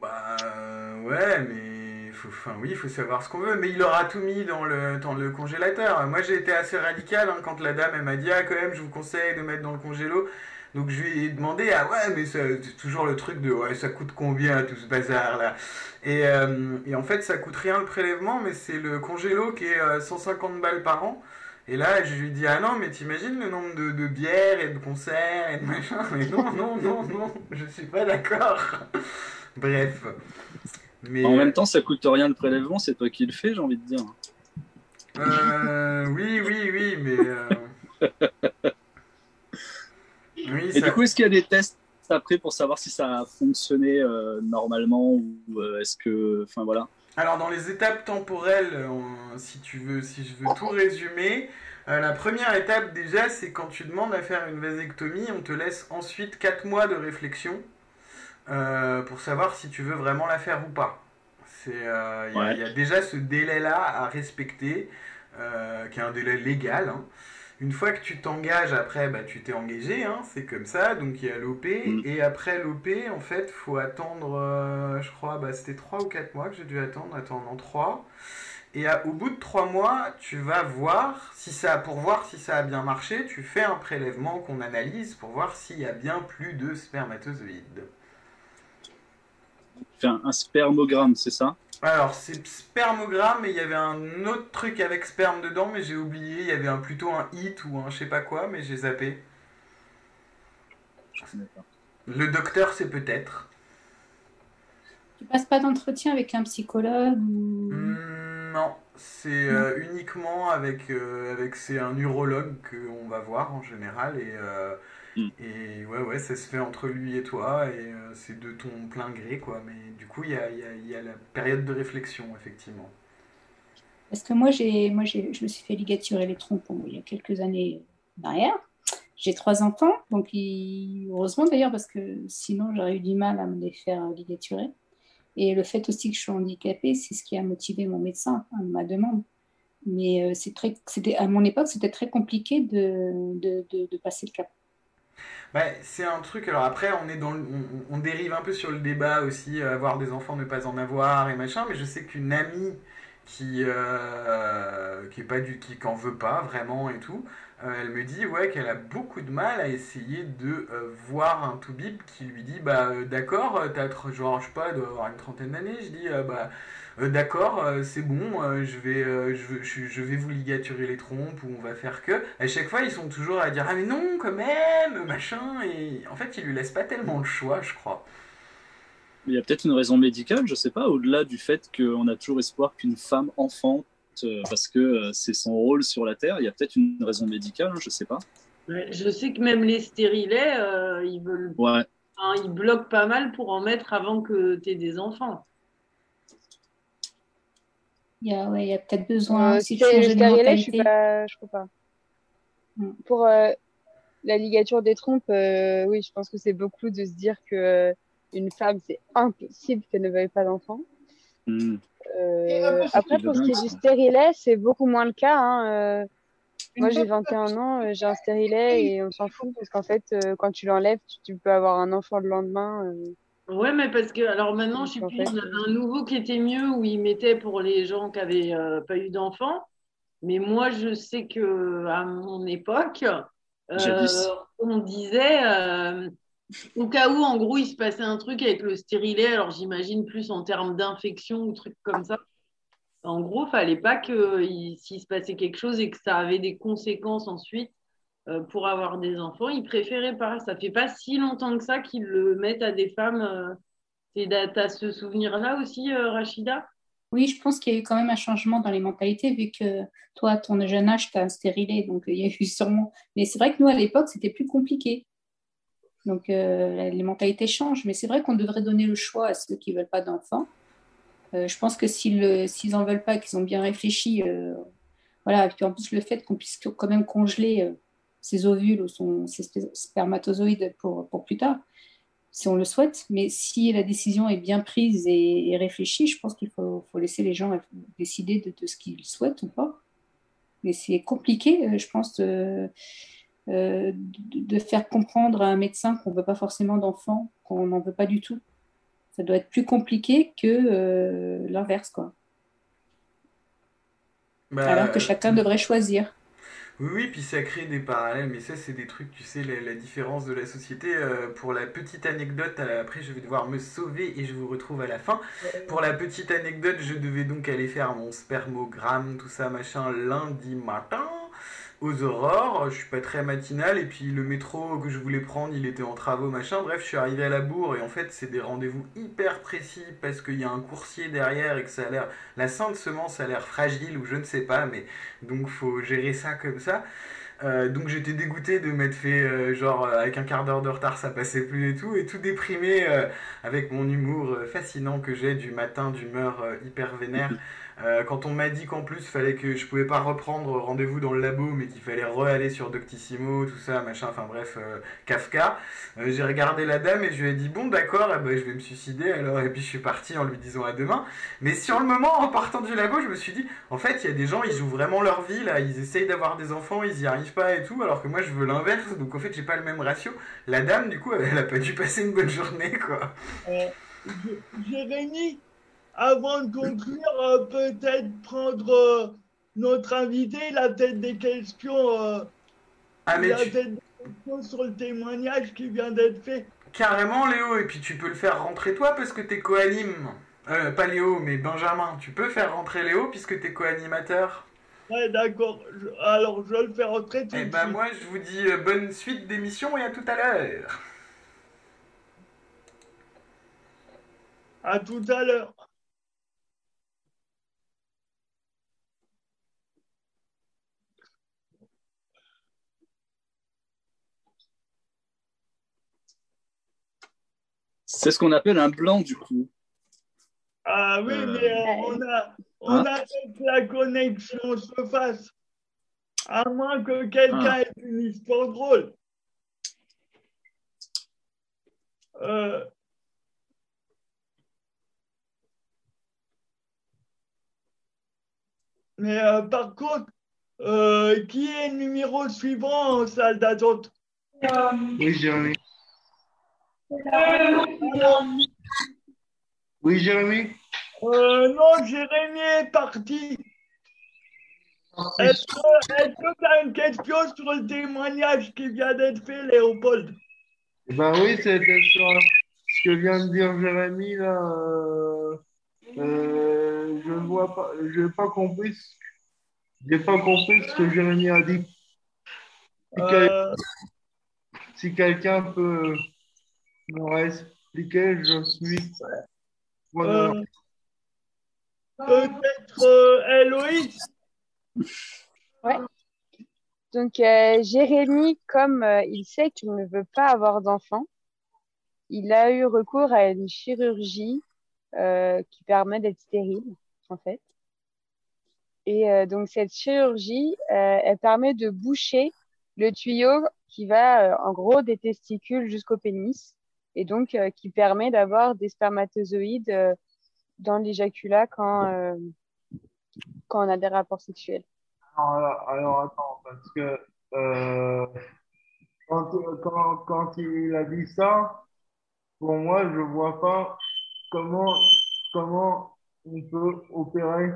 Bah euh, ouais, mais faut, enfin oui, il faut savoir ce qu'on veut. Mais il aura tout mis dans le dans le congélateur. Moi j'ai été assez radical hein, quand la dame m'a dit ah quand même je vous conseille de mettre dans le congélo. Donc je lui ai demandé ah ouais mais c'est toujours le truc de ouais ça coûte combien tout ce bazar là? Et, euh, et en fait ça coûte rien le prélèvement mais c'est le congélo qui est euh, 150 balles par an. Et là, je lui dis, ah non, mais t'imagines le nombre de, de bières et de concerts et de machin? Mais non, non, non, non, je suis pas d'accord. Bref. Mais, En même temps, ça coûte rien le prélèvement, c'est toi qui le fais, j'ai envie de dire. euh, oui, oui, oui, mais... euh, Oui, Et ça... du coup, est-ce qu'il y a des tests après pour savoir si ça a fonctionné euh, normalement ou euh, est-ce que, enfin voilà. Alors dans les étapes temporelles, euh, si tu veux, si je veux tout résumer, euh, la première étape déjà, c'est quand tu demandes à faire une vasectomie, on te laisse ensuite 4 mois de réflexion euh, pour savoir si tu veux vraiment la faire ou pas. C'est, euh, il y a- Ouais. il y, a déjà ce délai-là à respecter, qui est un délai légal. hein. Une fois que tu t'engages, après, bah, tu t'es engagé, hein, c'est comme ça, donc il y a l'OP, Mm. et après l'OP, en fait, faut attendre, euh, je crois, bah, c'était 3 ou 4 mois que j'ai dû attendre, attendant 3. Et à- au bout de 3 mois, tu vas voir, si ça, pour voir si ça a bien marché, tu fais un prélèvement qu'on analyse pour voir s'il y a bien plus de spermatozoïdes. Un spermogramme, c'est ça? Alors, c'est spermogramme, mais il y avait un autre truc avec sperme dedans, mais j'ai oublié. Il y avait un, plutôt un hit ou un je sais pas quoi, mais j'ai zappé. Le docteur, c'est peut-être. Tu passes pas d'entretien avec un psychologue ou... Hmm, non, c'est euh, uniquement avec, euh, avec c'est un urologue qu'on va voir en général et, euh, Mm. et ouais ouais ça se fait entre lui et toi et euh, c'est de ton plein gré quoi mais du coup il y a, il y a- il y a la période de réflexion effectivement. Parce que moi, j'ai, moi j'ai, je me suis fait ligaturer les trompes bon, il y a quelques années derrière. J'ai trois enfants, donc ils- heureusement d'ailleurs, parce que sinon j'aurais eu du mal à me les faire ligaturer. Et le fait aussi que je suis handicapée, c'est ce qui a motivé mon médecin à ma demande. Mais euh, c'est très, c'était, à mon époque, c'était très compliqué de, de, de, de passer le cap. Bah, c'est un truc, alors après, on est dans le- on, on dérive un peu sur le débat aussi, euh, avoir des enfants, ne pas en avoir et machin, mais je sais qu'une amie qui, euh, qui est pas du, qui qu'en veut pas vraiment et tout, euh, elle me dit ouais qu'elle a beaucoup de mal à essayer de euh, voir un toubib qui lui dit bah d'accord, t'as genre je sais pas, doit avoir une trentaine d'années, je dis bah euh, d'accord, euh, c'est bon, euh, je vais, euh, je, je, je vais vous ligaturer les trompes ou on va faire que. À chaque fois, ils sont toujours à dire ah mais non quand même, machin. Et en fait, ils lui laissent pas tellement le choix, je crois. Il y a peut-être une raison médicale, je sais pas, au-delà du fait qu'on a toujours espoir qu'une femme enfante euh, parce que euh, c'est son rôle sur la Terre. Il y a peut-être une raison médicale, hein, je sais pas. Ouais, Je sais que même les stérilets, euh, ils veulent, Ouais. ils bloquent pas mal pour en mettre avant que tu aies des enfants. Il y a, ouais, il y a peut-être besoin Euh, aussi de changer de stérilet, je suis mentalité. pas, je crois pas. Mm. Pour euh, la ligature des trompes, euh, oui, je pense que c'est beaucoup de se dire que une femme, c'est impossible qu'elle ne veuille pas d'enfant. Hmm. Euh, après, pour ce qui est du stérilet, c'est beaucoup moins le cas. Hein. euh, moi, j'ai femme- 21 ans, j'ai un stérilet et on s'en fout parce qu'en fait, euh, quand tu l'enlèves, tu, tu peux avoir un enfant le lendemain. Ouais, mais parce que, alors maintenant, je sais plus, il y en fait, avait un nouveau qui était mieux où il mettait pour les gens qui avaient euh, pas eu d'enfants. Mais moi, je sais que à mon époque, euh, on disait, euh, Au cas où, en gros, il se passait un truc avec le stérilet, alors j'imagine plus en termes d'infection ou trucs comme ça. En gros, il fallait pas que s'il se passait quelque chose et que ça avait des conséquences ensuite euh, pour avoir des enfants, ils préféraient pas. Ça fait pas si longtemps que ça qu'ils le mettent à des femmes. Euh. Tu as ce souvenir-là aussi, euh, Rachida? Oui, je pense qu'il y a eu quand même un changement dans les mentalités, vu que toi, à ton jeune âge, tu as un stérilet, donc il y a eu sûrement. Mais c'est vrai que nous, à l'époque, c'était plus compliqué. Donc les mentalités changent, mais c'est vrai qu'on devrait donner le choix à ceux qui ne veulent pas d'enfants. je pense que s'ils n'en veulent pas, qu'ils ont bien réfléchi, voilà, et puis en plus le fait qu'on puisse quand même congeler ses ovules ou son, ses spermatozoïdes pour, pour plus tard, si on le souhaite. Mais si la décision est bien prise et, réfléchie, je pense qu'il faut, faut, laisser les gens décider de, ce qu'ils souhaitent ou pas. Mais c'est compliqué, euh, je pense, de, euh, de, faire comprendre à un médecin qu'on ne veut pas forcément d'enfants, qu'on n'en veut pas du tout. Ça doit être plus compliqué que euh, l'inverse, quoi. Bah, Alors que chacun devrait choisir. Oui, oui, puis ça crée des parallèles, mais ça, c'est des trucs, tu sais, la, différence de la société. Euh, pour la petite anecdote, euh, après, je vais devoir me sauver et je vous retrouve à la fin. Pour la petite anecdote, je devais donc aller faire mon spermogramme, tout ça, machin, lundi matin aux aurores. Je suis pas très matinal et puis le métro que je voulais prendre, il était en travaux, machin. Bref, je suis arrivé à la bourre et en fait, c'est des rendez-vous hyper précis parce qu'il y a un coursier derrière et que ça a l'air. La sainte semence a l'air fragile ou je ne sais pas, mais donc faut gérer ça comme ça. Euh, donc j'étais dégoûté de m'être fait euh, genre euh, avec un quart d'heure de retard ça passait plus et tout et tout déprimé avec mon humour fascinant que j'ai du matin d'humeur hyper vénère euh, quand on m'a dit qu'en plus, fallait que je pouvais pas reprendre rendez-vous dans le labo, mais qu'il fallait re-aller sur Doctissimo, tout ça, machin, enfin bref, euh, Kafka, euh, j'ai regardé la dame et je lui ai dit, bon d'accord, eh ben, je vais me suicider, alors, et puis je suis parti en lui disant à demain. Mais sur le moment, en partant du labo, je me suis dit, en fait, il y a des gens, ils jouent vraiment leur vie, là, ils essayent d'avoir des enfants, ils y arrivent pas et tout, alors que moi, je veux l'inverse, donc en fait, j'ai pas le même ratio. La dame, du coup, elle, a pas dû passer une bonne journée, quoi. Jérémy, avant de conclure, euh, peut-être prendre euh, notre invité, il a peut-être des questions. Euh, ah, il a peut-être des questions sur le témoignage qui vient d'être fait. Carrément, Léo, et puis tu peux le faire rentrer toi parce que t'es co-anime. pas Léo, mais Benjamin. Tu peux faire rentrer Léo puisque t'es co-animateur. Ouais, d'accord. Alors, je vais le faire rentrer tout Eh ben, moi, je vous dis bonne suite d'émission et à tout à l'heure. À tout à l'heure. C'est ce qu'on appelle un blanc, du coup. Ah oui, euh, mais euh, on a, on hein? a que la connexion se fasse. À moins que quelqu'un ah. ait une histoire drôle. Euh, mais par contre, qui est le numéro suivant en salle d'attente? Oui, Jérémy. Oui, Jérémy euh, Non, Jérémy est parti. Est-ce que tu as une question sur le témoignage qui vient d'être fait, Léopold? Ben oui, c'est sur ce que vient de dire Jérémy, là. Euh, euh, je ne vois pas, je n'ai pas compris. J'ai pas compris ce que Jérémy a dit. si quelqu'un peut m'aurait expliqué, je suis. Euh, Peut-être euh, Héloïse Ouais. Donc, euh, Jérémy, comme euh, il sait qu'il ne veut pas avoir d'enfant, il a eu recours à une chirurgie qui permet d'être stérile, en fait. Et donc, cette chirurgie, elle permet de boucher le tuyau qui va, en gros, des testicules jusqu'au pénis et donc euh, qui permet d'avoir des spermatozoïdes euh, dans l'éjaculat quand, euh, quand on a des rapports sexuels. Alors, alors attends, parce que quand, quand, il a dit ça, pour moi, je vois pas comment, comment on peut opérer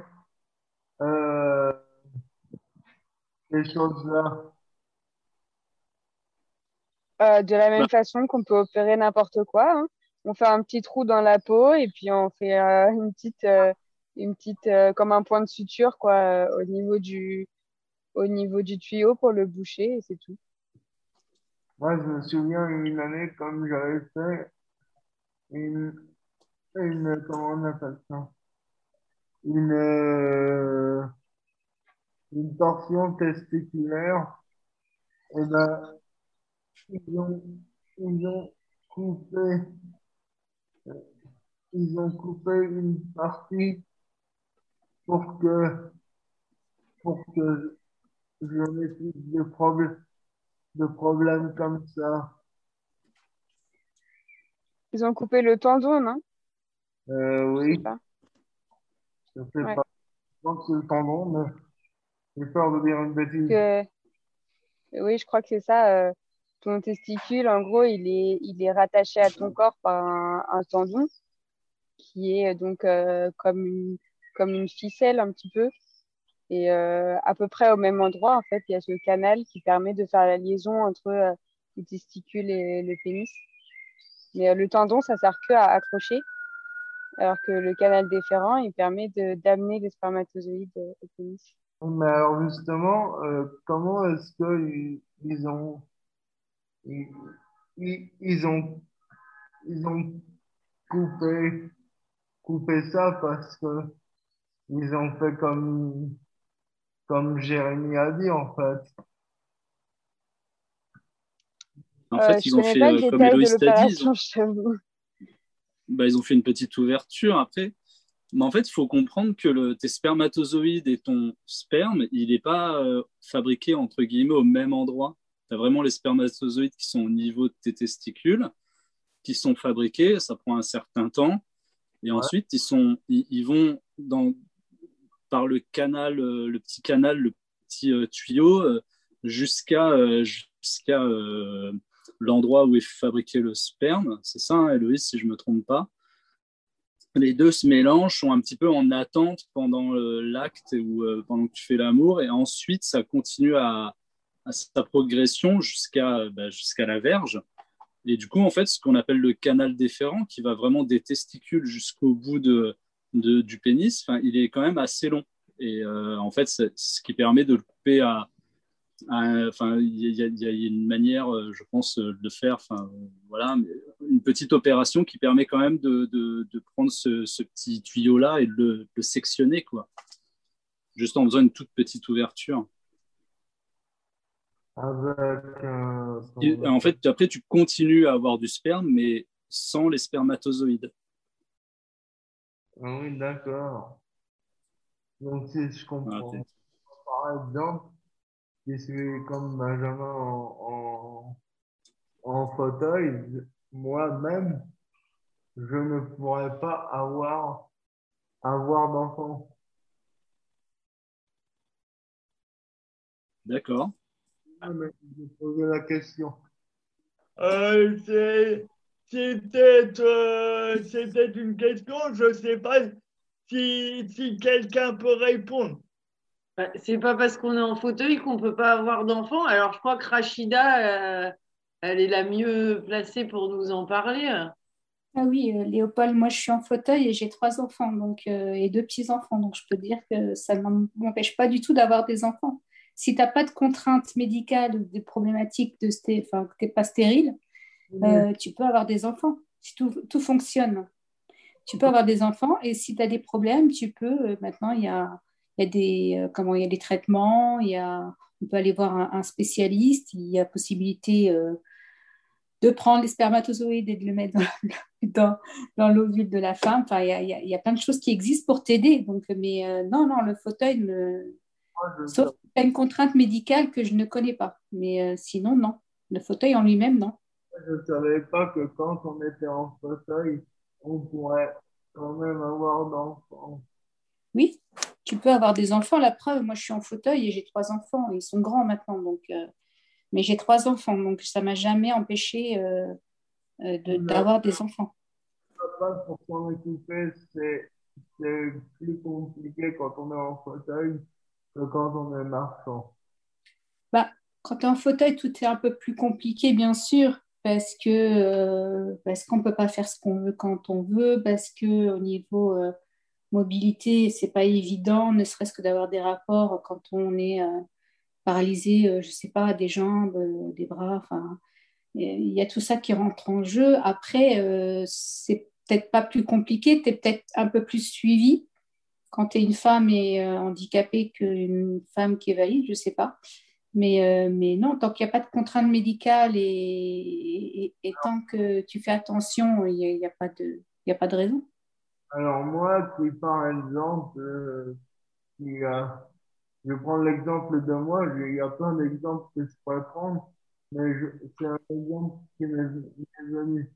ces choses-là. Euh, de la même Bah. façon qu'on peut opérer n'importe quoi. hein. On fait un petit trou dans la peau et puis on fait euh, une petite, euh, une petite euh, comme un point de suture quoi, euh, au niveau du, au niveau du tuyau pour le boucher et c'est tout. Moi, je me souviens une année, comme j'avais fait une, une, comment on appelle ça? Une, euh, une torsion testiculaire. Et ben, ils ont, ils ont coupé, ils ont coupé une partie pour que, pour que je n'ai plus de problème, de problèmes comme ça. Ils ont coupé le tendon, non? Euh, Je sais oui, pas. je sais Ouais. pas. Je pense que c'est le tendon, mais j'ai peur de dire une bêtise. Que- Oui, je crois que c'est ça. euh, ton testicule, en gros, il est, il est rattaché à ton corps par un, tendon qui est donc euh, comme une, comme une ficelle un petit peu. Et euh, à peu près au même endroit, en fait, il y a ce canal qui permet de faire la liaison entre euh, le testicule et le pénis. Mais euh, le tendon, ça sert que à accrocher, alors que le canal déférent, il permet d'amener les spermatozoïdes euh, au pénis. Mais alors justement, euh, comment est-ce qu'ils ils ont, ils, ils, ils ont, ils ont coupé, coupé ça parce que ils ont fait comme, comme Jérémy a dit en fait. En Euh, fait, je ils ont fait, euh, comme Héloïse t'a dit, bah, ils ont fait une petite ouverture après. Mais en fait, il faut comprendre que le, tes spermatozoïdes et ton sperme, il n'est pas euh, fabriqué entre guillemets au même endroit. Tu as vraiment les spermatozoïdes qui sont au niveau de tes testicules, qui sont fabriqués, ça prend un certain temps. Et ensuite, ils, sont, ils, ils vont dans, par le canal, euh, le petit canal, le petit euh, tuyau, euh, jusqu'à euh, l'endroit où est fabriqué le sperme. C'est ça, hein, Héloïse, si je ne me trompe pas. Les deux se mélangent, sont un petit peu en attente pendant l'acte ou euh, pendant que tu fais l'amour, et ensuite ça continue à, sa progression jusqu'à bah, la verge. Et du coup, en fait, ce qu'on appelle le canal déférent, qui va vraiment des testicules jusqu'au bout de, du pénis, il est quand même assez long. Et euh, en fait, ce qui permet de le couper à. Enfin, il y, a- une manière, euh, je pense, euh, de le faire. Enfin, voilà, une petite opération qui permet quand même de, de- prendre ce, petit tuyau-là et de le, le sectionner, quoi. Juste en faisant une toute petite ouverture. Avec, euh, Et, en fait, après, tu continues à avoir du sperme, mais sans les spermatozoïdes. Ah oui, d'accord. Donc, si je comprends, t'es- par exemple, si je suis comme Benjamin en, en, en fauteuil, moi-même, je ne pourrais pas avoir, avoir d'enfant. D'accord. Je posais la question. Euh, c'est c'était euh, c'était une question, je sais pas si, si quelqu'un peut répondre. Bah, c'est pas parce qu'on est en fauteuil qu'on peut pas avoir d'enfants. Alors, je crois que Rachida, euh, elle est la mieux placée pour nous en parler. Ah oui, euh, Léopold, moi je suis en fauteuil et j'ai trois enfants donc, euh, et deux petits-enfants. Donc je peux dire que ça ne m'empêche pas du tout d'avoir des enfants. Si tu n'as pas de contraintes médicales ou des problématiques de sté- enfin, que tu n'es pas stérile, euh, tu peux avoir des enfants. Si tout, tout fonctionne, tu peux avoir des enfants et si tu as des problèmes, tu peux. euh, maintenant, il y a, il y a des, euh, comment, y a des traitements, y a, on peut aller voir un, un spécialiste, il y a possibilité euh, de prendre les spermatozoïdes et de le mettre dans, dans, dans l'ovule de la femme. Enfin, il y a, y plein de choses qui existent pour t'aider. Donc, mais non, non, le fauteuil, sauf qu'il y a une contrainte médicale que je ne connais pas. Mais euh, sinon, non. Le fauteuil en lui-même, non. ne savais pas que quand on était en fauteuil, on pourrait quand même avoir d'enfants. Oui, tu peux avoir des enfants. La preuve, moi, je suis en fauteuil et j'ai trois enfants. Ils sont grands maintenant, donc. euh, mais j'ai trois enfants, donc ça m'a jamais empêché euh, euh, de- d'avoir des enfants. Pour s'en occuper, c'est plus compliqué quand on est en fauteuil quand on est marchand. Bah, quand tu es en fauteuil, tout est un peu plus compliqué, bien sûr, parce que euh, parce qu'on peut pas faire ce qu'on veut quand on veut, parce que au niveau euh, mobilité, c'est pas évident, ne serait-ce que d'avoir des rapports quand on est euh, paralysé, je sais pas, des jambes, des bras, enfin, il y a tout ça qui rentre en jeu. Après, c'est peut-être pas plus compliqué, tu es peut-être un peu plus suivi quand tu es une femme et handicapée qu'une femme qui est valide, je sais pas. Mais, euh, mais non, tant qu'il n'y a pas de contrainte médicale et, tant que tu fais attention, il n'y a, a, pas de, a pas de raison. Alors moi, qui par exemple, euh, euh, je prendre l'exemple de moi, il y a plein d'exemples que je pourrais prendre, mais c'est un exemple qui m'est venu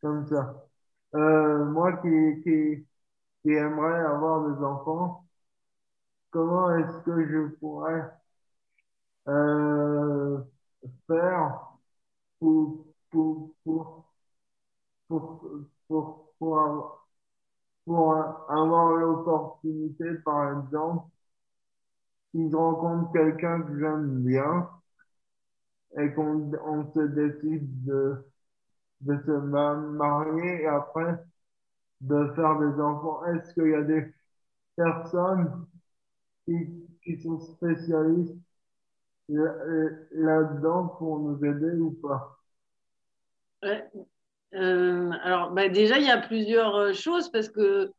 comme ça. Euh, moi qui, qui, qui aimerais avoir des enfants, comment est-ce que je pourrais euh, faire pour, pour, pour, pour, pour, avoir l'opportunité, par exemple, si je rencontre quelqu'un que j'aime bien et qu'on on se décide de, de se marier et après de faire des enfants, est-ce qu'il y a des personnes qui, qui sont spécialistes là-dedans pour nous aider ou pas? Euh, Alors, bah, déjà, il y a plusieurs euh, choses parce que,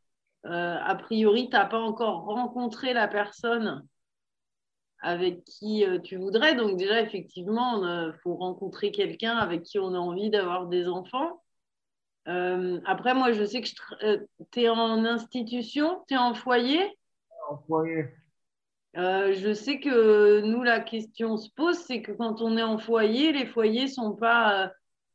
euh, a priori, tu n'as pas encore rencontré la personne avec qui tu voudrais. Donc, déjà, effectivement, il faut rencontrer quelqu'un avec qui on a envie d'avoir des enfants. Après, moi, je sais que tu es en institution, tu es en foyer. En foyer. Euh, je sais que nous, la question se pose, c'est que quand on est en foyer, les foyers ne sont pas euh,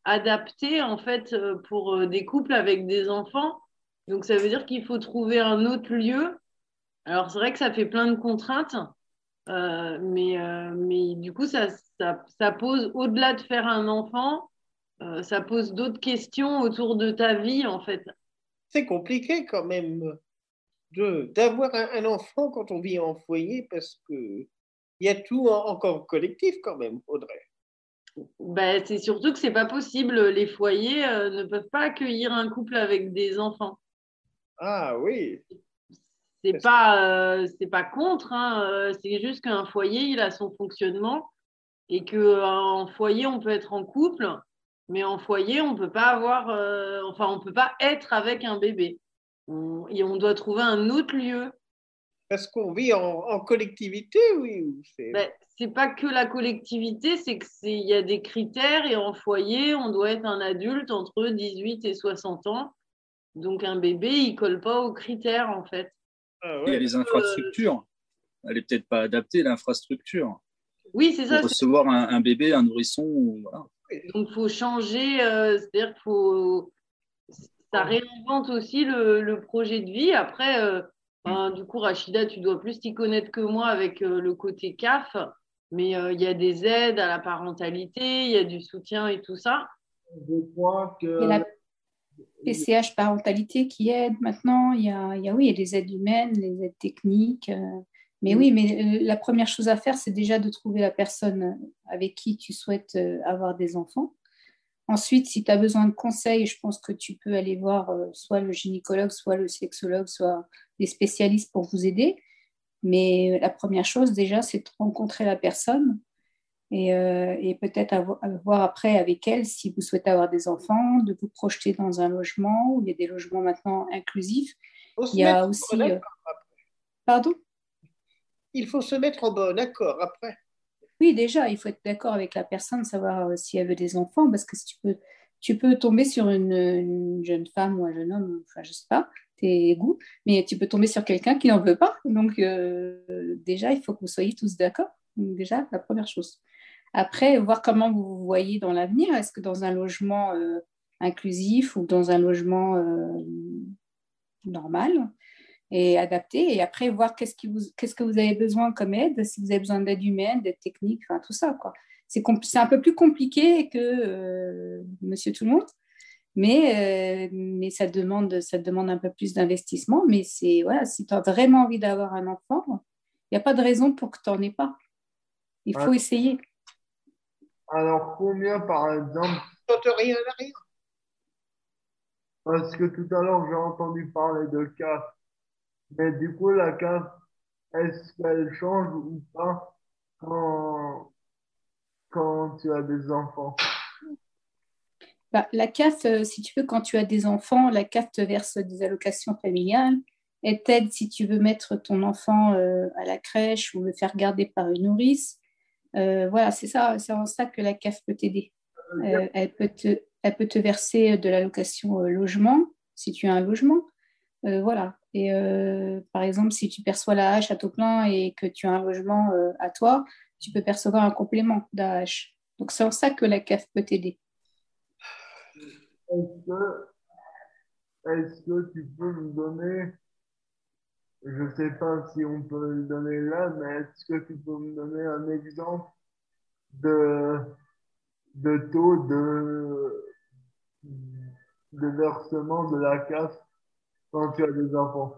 adaptés en fait euh, pour des couples avec des enfants. Donc ça veut dire qu'il faut trouver un autre lieu. Alors c'est vrai que ça fait plein de contraintes, mais, mais du coup ça, ça, ça pose au-delà de faire un enfant, ça pose d'autres questions autour de ta vie en fait. C'est compliqué quand même d'avoir un, enfant quand on vit en foyer parce que il y a tout encore collectif quand même, Audrey. Ben, c'est surtout que c'est pas possible. Les foyers euh, ne peuvent pas accueillir un couple avec des enfants. Ah oui. C'est pas, euh, c'est pas contre. Hein, euh, c'est juste qu'un foyer, il a son fonctionnement et que en foyer, on peut être en couple, mais en foyer, on peut pas avoir, enfin, on peut pas être avec un bébé on, et on doit trouver un autre lieu. Parce qu'on vit en, collectivité, oui. Ben, c'est pas que la collectivité, c'est qu'il y a des critères et en foyer, on doit être un adulte entre 18 et 60 ans. Donc un bébé, il colle pas aux critères en fait. Ah il y a les infrastructures. Elle est peut-être pas adaptée l'infrastructure. Oui, c'est ça. Pour recevoir un, bébé, un nourrisson. Voilà. Donc il faut changer, euh, c'est-à-dire qu'il faut ça réinvente aussi le, projet de vie. Après, euh, mm. du coup, Rachida, tu dois plus t'y connaître que moi avec euh, le côté CAF, mais euh, il y a des aides à la parentalité, il y a du soutien et tout ça. Je crois que. Il y a la PCH parentalité qui aide maintenant. Il y a, il y a, oui, il y a des aides humaines, les aides techniques. Mais mm. oui, mais la première chose à faire, c'est déjà de trouver la personne avec qui tu souhaites avoir des enfants. Ensuite, si tu as besoin de conseils, je pense que tu peux aller voir euh, soit le gynécologue, soit le sexologue, soit des spécialistes pour vous aider. Mais euh, la première chose, déjà, c'est de rencontrer la personne et, euh, peut-être voir après avec elle si vous souhaitez avoir des enfants, de vous projeter dans un logement où il y a des logements maintenant inclusifs. Il y a aussi. Pardon? Il faut se mettre en bon accord après. Oui, déjà, il faut être d'accord avec la personne, savoir euh, si elle veut des enfants, parce que si tu peux, tu peux tomber sur une, jeune femme ou un jeune homme, enfin, je sais pas, tes goûts, mais tu peux tomber sur quelqu'un qui n'en veut pas. Donc, euh, déjà, il faut que vous soyez tous d'accord. Déjà, la première chose. Après, voir comment vous vous voyez dans l'avenir. Est-ce que dans un logement euh, inclusif ou dans un logement normal? Et adapter. Et après, voir qu'est-ce, qui vous, qu'est-ce que vous avez besoin comme aide, si vous avez besoin d'aide humaine, d'aide technique, enfin tout ça. Quoi. C'est, c'est un peu plus compliqué que euh, Monsieur Tout le Monde, mais, euh, mais ça, demande, ça demande un peu plus d'investissement. Mais c'est, voilà, si tu as vraiment envie d'avoir un enfant, il n'y a pas de raison pour que tu n'en aies pas. Il faut essayer. Alors, combien par exemple rien à rien. Parce que tout à l'heure, j'ai entendu parler de CAF. Mais du coup, la CAF, est-ce qu'elle change ou pas quand, quand tu as des enfants? Bah, la CAF, euh, si tu veux, quand tu as des enfants, la CAF te verse des allocations familiales. Elle t'aide si tu veux mettre ton enfant euh, à la crèche ou le faire garder par une nourrice. Euh, voilà, c'est ça, c'est en ça que la CAF peut t'aider. Elle, peut te, elle peut te verser de l'allocation logement si tu as un logement. Euh, voilà. Et euh, par exemple, si tu perçois la hache à taux plein et que tu as un logement euh, à toi, tu peux percevoir un complément d'AH. Donc c'est en ça que la CAF peut t'aider. Est-ce que, est-ce que tu peux me donner, je sais pas si on peut le donner là, mais est-ce que tu peux me donner un exemple de, de taux de, de versement de la CAF quand tu as des enfants?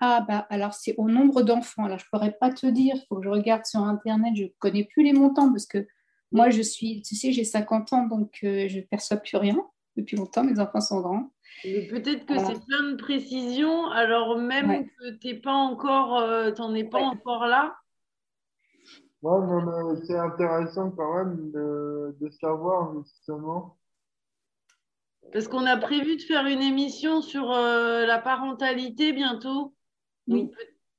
Ah bah alors c'est au nombre d'enfants. Alors je pourrais pas te dire, il faut que je regarde sur internet. Je connais plus les montants parce que moi je suis, tu sais, j'ai 50 ans donc euh, je perçois plus rien depuis longtemps. Mes enfants sont grands. Mais peut-être que Voilà. c'est plein de précisions, alors même Ouais. que t'es pas encore, euh, t'en es pas Ouais. encore là. Ouais, non, mais c'est intéressant quand même de, de savoir justement. Parce qu'on a prévu de faire une émission sur euh, la parentalité bientôt. Donc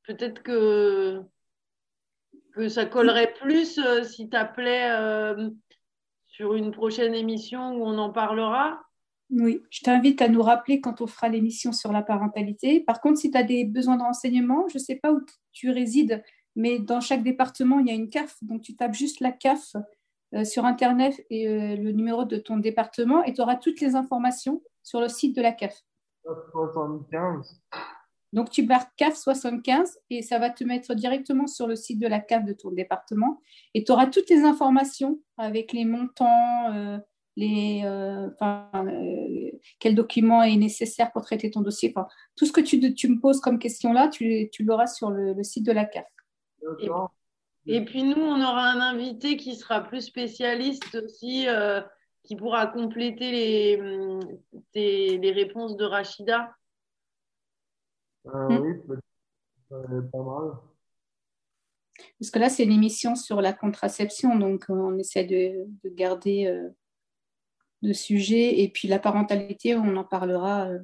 peut-être que, que ça collerait plus euh, si tu appelais sur une prochaine émission où on en parlera. Oui, je t'invite à nous rappeler quand on fera l'émission sur la parentalité. Par contre, si tu as des besoins de renseignements, je ne sais pas où tu résides, mais dans chaque département, il y a une CAF. Donc, tu tapes juste la CAF euh, sur Internet et euh, le numéro de ton département et tu auras toutes les informations sur le site de la CAF. 75. Donc, tu marques CAF 75 et ça va te mettre directement sur le site de la CAF de ton département et tu auras toutes les informations avec les montants, euh, les, enfin, quel document est nécessaire pour traiter ton dossier. Enfin, tout ce que tu, tu me poses comme question là, tu, tu l'auras sur le, le site de la CAF. D'accord. Et puis nous, on aura un invité qui sera plus spécialiste aussi, euh, qui pourra compléter les, tes- les réponses de Rachida. Euh, Mm. oui, peut- euh, pas mal. Parce que là, c'est une émission sur la contraception, donc euh, on essaie de, de garder euh, le sujet. Et puis la parentalité, on en parlera euh,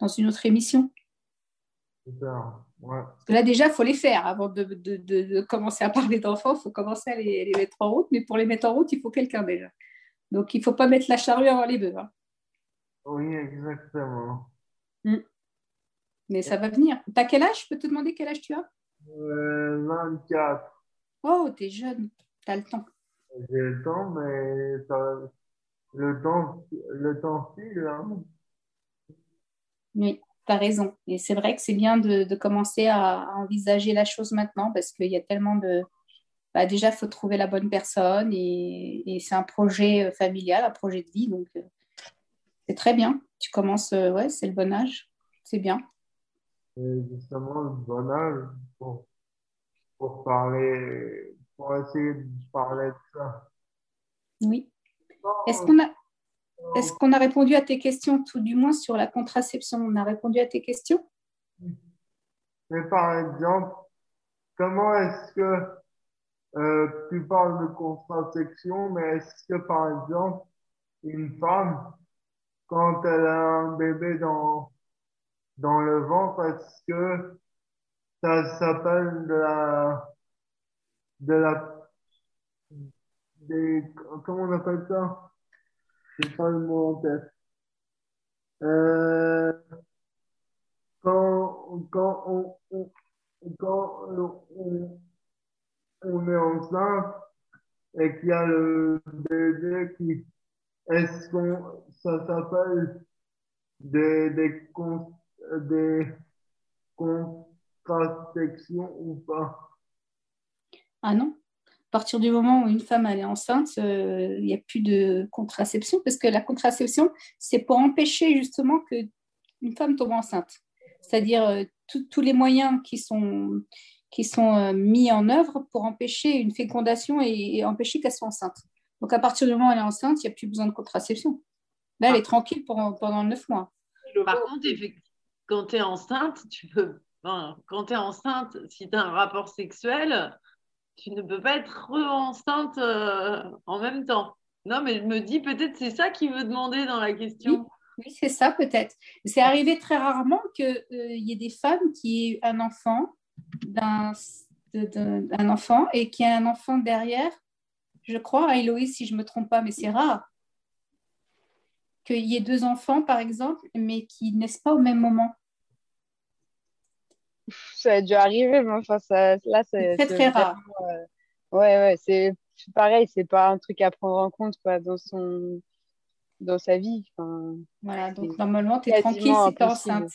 dans une autre émission. Super. Ouais. Parce que là, déjà, il faut les faire. Avant de, de- de- de commencer à parler d'enfants, il faut commencer à les, les mettre en route. Mais pour les mettre en route, il faut quelqu'un déjà. Donc, il ne faut pas mettre la charrue avant les bœufs. hein. Oui, exactement. Mais ça va venir. Tu as quel âge? Je peux te demander quel âge tu as? Euh, 24. Oh, tu es jeune. Tu as le temps. J'ai le temps, mais ça, le temps, le temps file, hein. Oui, tu as raison. Et c'est vrai que c'est bien de, de commencer à, à envisager la chose maintenant parce qu'il y a tellement de... Bah, déjà, il faut trouver la bonne personne et, et c'est un projet euh, familial, un projet de vie. Donc, euh, c'est très bien. Tu commences, euh, ouais, c'est le bon âge. C'est bien. Et justement, le bon âge pour, pour parler, pour essayer de parler de ça. Oui. Est-ce qu'on a, est-ce qu'on a répondu à tes questions, tout du moins sur la contraception? On a répondu à tes questions? Mais par exemple, comment est-ce que euh, tu parles de contraception, mais est-ce que par exemple, une femme, quand elle a un bébé dans, dans le ventre, est-ce que ça s'appelle de la, de la, comment on appelle ça? J'ai pas le mot en tête. Euh, quand, quand on, quand on, est enceinte et qu'il y a le bébé qui, est-ce qu'on, ça s'appelle des, des, des contraceptions ou pas? Ah non? À partir du moment où une femme elle est enceinte, euh, il n'y a plus de contraception parce que la contraception, c'est pour empêcher justement que une femme tombe enceinte. C'est-à-dire euh, tous- les moyens qui sont, qui sont euh, mis en œuvre pour empêcher une fécondation et, et empêcher qu'elle soit enceinte. Donc, à partir du moment où elle est enceinte, il n'y a plus besoin de contraception. Là, elle est tranquille pendant, pendant 9 mois. Par contre, quand tu es enceinte, tu peux. enfin, quand tu es enceinte, si tu as un rapport sexuel, tu ne peux pas être enceinte en même temps. Non, mais je me dis peut-être c'est ça qu'il veut demander dans la question. Oui, c'est ça peut-être. C'est arrivé très rarement qu'il y ait des femmes qui aient un enfant, d'un, enfant et qui aient un enfant derrière. Je crois, à Héloïse, si je ne me trompe pas, mais c'est rare. Qu'il y ait deux enfants, par exemple, mais qui naissent pas au même moment. Ça a dû arriver, mais enfin, ça, là, c'est très, très rare. euh, Ouais, ouais, c'est pareil, c'est pas un truc à prendre en compte quoi, dans son... dans sa vie. Enfin, Voilà, donc normalement, tu es tranquille si tu es impossible. enceinte.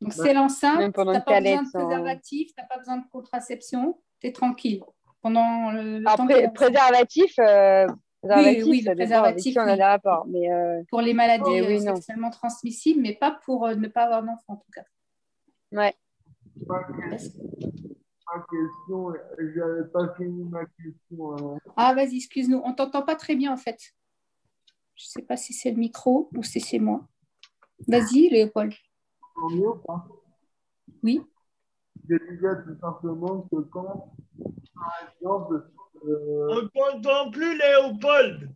Donc, c'est l'enceinte, pendant n'as une pas besoin de sans- préservatif, tu n'as pas besoin de contraception, tu es tranquille. Pendant le, le temps Après, enceinte. préservatif, euh, préservatif, oui, ça le préservatif, qui on a oui. des rapports. Mais euh, Pour les maladies Mais oui, euh, sexuellement transmissibles, mais pas pour euh, ne pas avoir d'enfant, en tout cas. ouais. Ma question, j'avais pas fini ma question. Ah, vas-y, excuse-nous, on t'entend pas très bien, en fait. Je sais pas si c'est le micro ou si c'est moi. Vas-y, Léopold. Mieux Oui. Je disais tout simplement que quand, par exemple, euh, On t'entend plus, Léopold.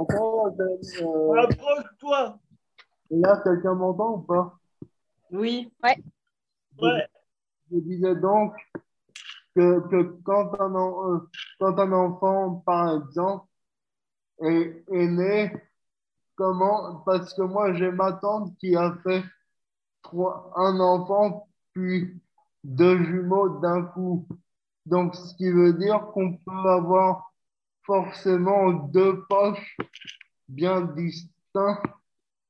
euh, Approche-toi. là, quelqu'un m'entend ou pas? Oui. Ouais. Je disais donc que, que quand, un, euh, quand un enfant, par exemple, est, est né, comment, parce que moi j'ai ma tante qui a fait trois, un enfant puis deux jumeaux d'un coup. Donc, ce qui veut dire qu'on peut avoir forcément deux poches bien distinctes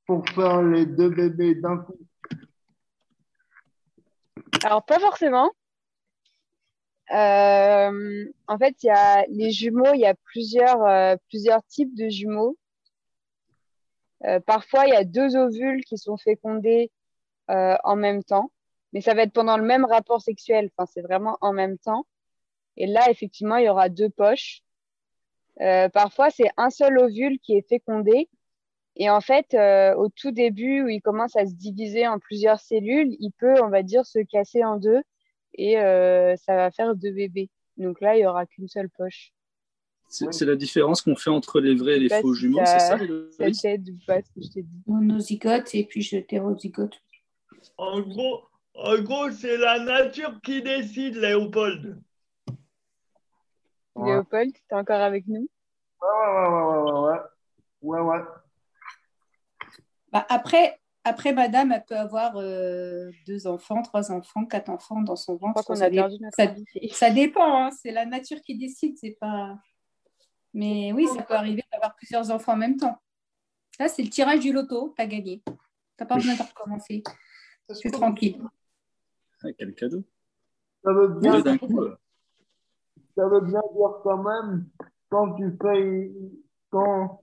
pour faire les deux bébés d'un coup. Alors, pas forcément. Euh, en fait, il y a les jumeaux, il y a plusieurs, euh, plusieurs types de jumeaux. Euh, parfois, il y a deux ovules qui sont fécondés en même temps, mais ça va être pendant le même rapport sexuel. Enfin, c'est vraiment en même temps. Et là, effectivement, il y aura deux poches. Parfois, c'est un seul ovule qui est fécondé. Et en fait, euh, au tout début, où il commence à se diviser en plusieurs cellules, il peut, on va dire, se casser en deux et euh, ça va faire deux bébés. Donc là, il n'y aura qu'une seule poche. C'est la différence qu'on fait entre les vrais et les pas faux si jumeaux, ça- c'est ça Ça Héloïse t'aide ou pas ce que je t'ai dit. Monozygote et puis hétérozygote. En gros, en gros c'est la nature qui décide, Léopold. Ouais. Léopold, t'es encore avec nous? Ouais, ouais, ouais, ouais, ouais, ouais. Ouais, ouais. Bah, après, après, madame, elle peut avoir euh, deux enfants, trois enfants, quatre enfants dans son ventre. Ça a dé- perdu notre ça, invité. ça dépend, hein, c'est la nature qui décide, c'est pas. Mais oui, ça peut arriver d'avoir plusieurs enfants en même temps. Là, c'est le tirage du loto, t'as gagné. T'as pas besoin de recommencer. C'est tranquille. Ah, Quel cadeau? Ça veut bien, d'un coup. euh. ça veut bien dire quand même, quand tu fais, une- quand,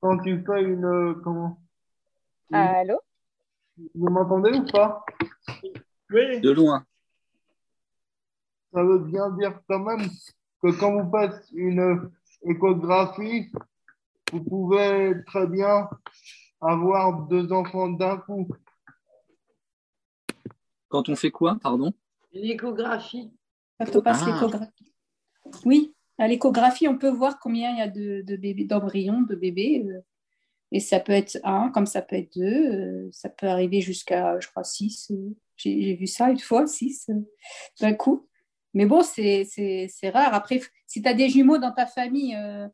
quand tu fais une, euh, Allô? Vous m'entendez ou pas? Oui. De loin. Ça veut bien dire quand même que quand vous faites une échographie, vous pouvez très bien avoir deux enfants d'un coup. Quand on fait quoi, pardon? Une échographie. Quand on passe Ah. l'échographie. Oui, à l'échographie, on peut voir combien il y a de, de bébés, d'embryons, de bébés. Et ça peut être un, comme ça peut être deux. euh, ça peut arriver jusqu'à, je crois, six. euh, J'ai vu ça une fois, six euh, d'un coup. Mais bon, c'est rare. Après, si tu as des jumeaux dans ta famille euh,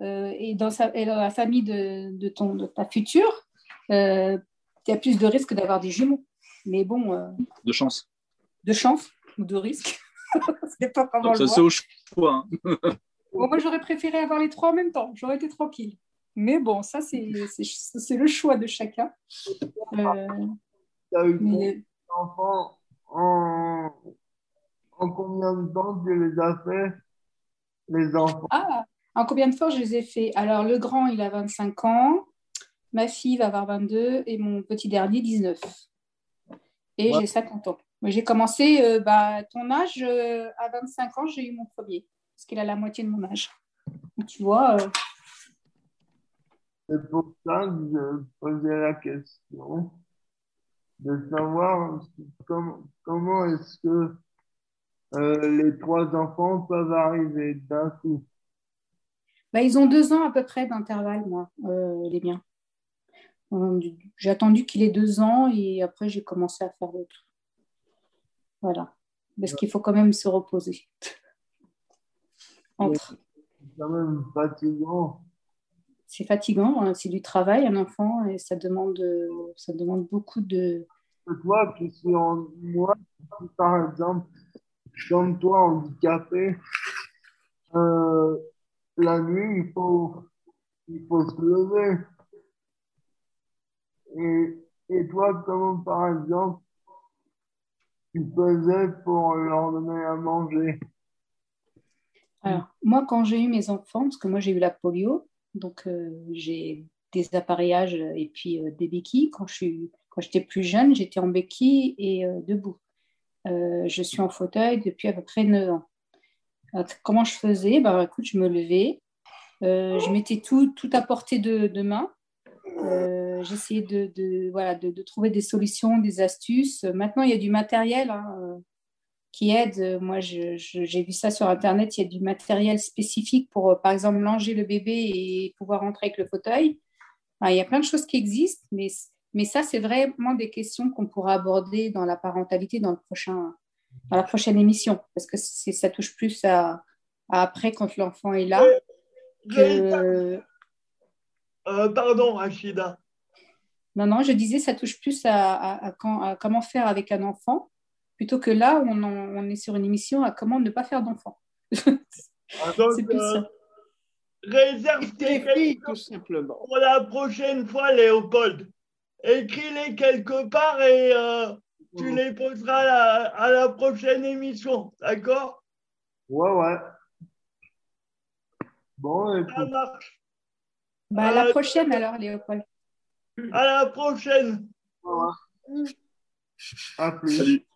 euh, et, dans sa- et dans la famille de, de, ton, de ta future, euh, tu as plus de risques d'avoir des jumeaux. Mais bon, De chance. de chance ou de risque. c'est pas comment Donc le ça, c'est au choix. hein. Bon, moi, j'aurais préféré avoir les trois en même temps. J'aurais été tranquille. Mais bon, ça, c'est le choix de chacun. Euh, Tu as eu mais d'enfants en, en combien de temps tu les as fait, les enfants? ah, en combien de fois je les ai fait? Alors, le grand, il a 25 ans. Ma fille va avoir 22 et mon petit dernier, 19. Et Ouais. j'ai 50 ans. J'ai commencé, euh, bah, ton âge, euh, à 25 ans, j'ai eu mon premier. Parce qu'il a la moitié de mon âge. Tu vois, euh, C'est pour ça que je posais la question de savoir comment, comment est-ce que euh, les trois enfants peuvent arriver d'un coup. bah, ils ont deux ans à peu près d'intervalle, moi, euh, les miens. J'ai attendu qu'il ait deux ans et après j'ai commencé à faire l'autre. Voilà. Parce qu'il faut quand même se reposer. Entre. C'est quand même fatigant. C'est fatigant, hein, c'est du travail, un enfant, et ça demande, ça demande beaucoup de. Toi qui suis en moi, par exemple, comme toi handicapé, euh, la nuit, il faut, il faut se lever. Et, et toi, comment par exemple, tu faisais pour leur donner à manger? Alors, moi, quand j'ai eu mes enfants, parce que moi j'ai eu la polio, donc euh, j'ai des appareillages et puis euh, des béquilles. Quand j'étais plus jeune, j'étais en béquille et euh, debout. Je suis en fauteuil depuis à peu près 9 ans. Comment je faisais? Bah, écoute, je me levais, je mettais tout, tout à portée de, de main. J'essayais de, voilà, de, trouver des solutions, des astuces. Maintenant, il y a du matériel hein, qui aide. Moi, je- je- j'ai vu ça sur Internet. Il y a du matériel spécifique pour, euh, par exemple, langer le bébé et pouvoir rentrer avec le fauteuil. Enfin, il y a plein de choses qui existent, mais, mais ça, c'est vraiment des questions qu'on pourra aborder dans la parentalité dans, le prochain, dans la prochaine émission, parce que ça touche plus à, à après quand l'enfant est là. Que... Euh, pardon, Rachida. Non, non, je disais, ça touche plus à, à- à quand- à comment faire avec un enfant, plutôt que là, on, en- on est sur une émission à comment ne pas faire d'enfant. Donc, c'est plus euh, ça. réserve tes questions tout simplement. pour la prochaine fois, Léopold. Écris-les quelque part et euh, tu les poseras à la, à la prochaine émission, d'accord? Ouais, ouais. Bon, Ça marche. Bah, à la prochaine alors, Léopold. À la prochaine. à plus. Salut.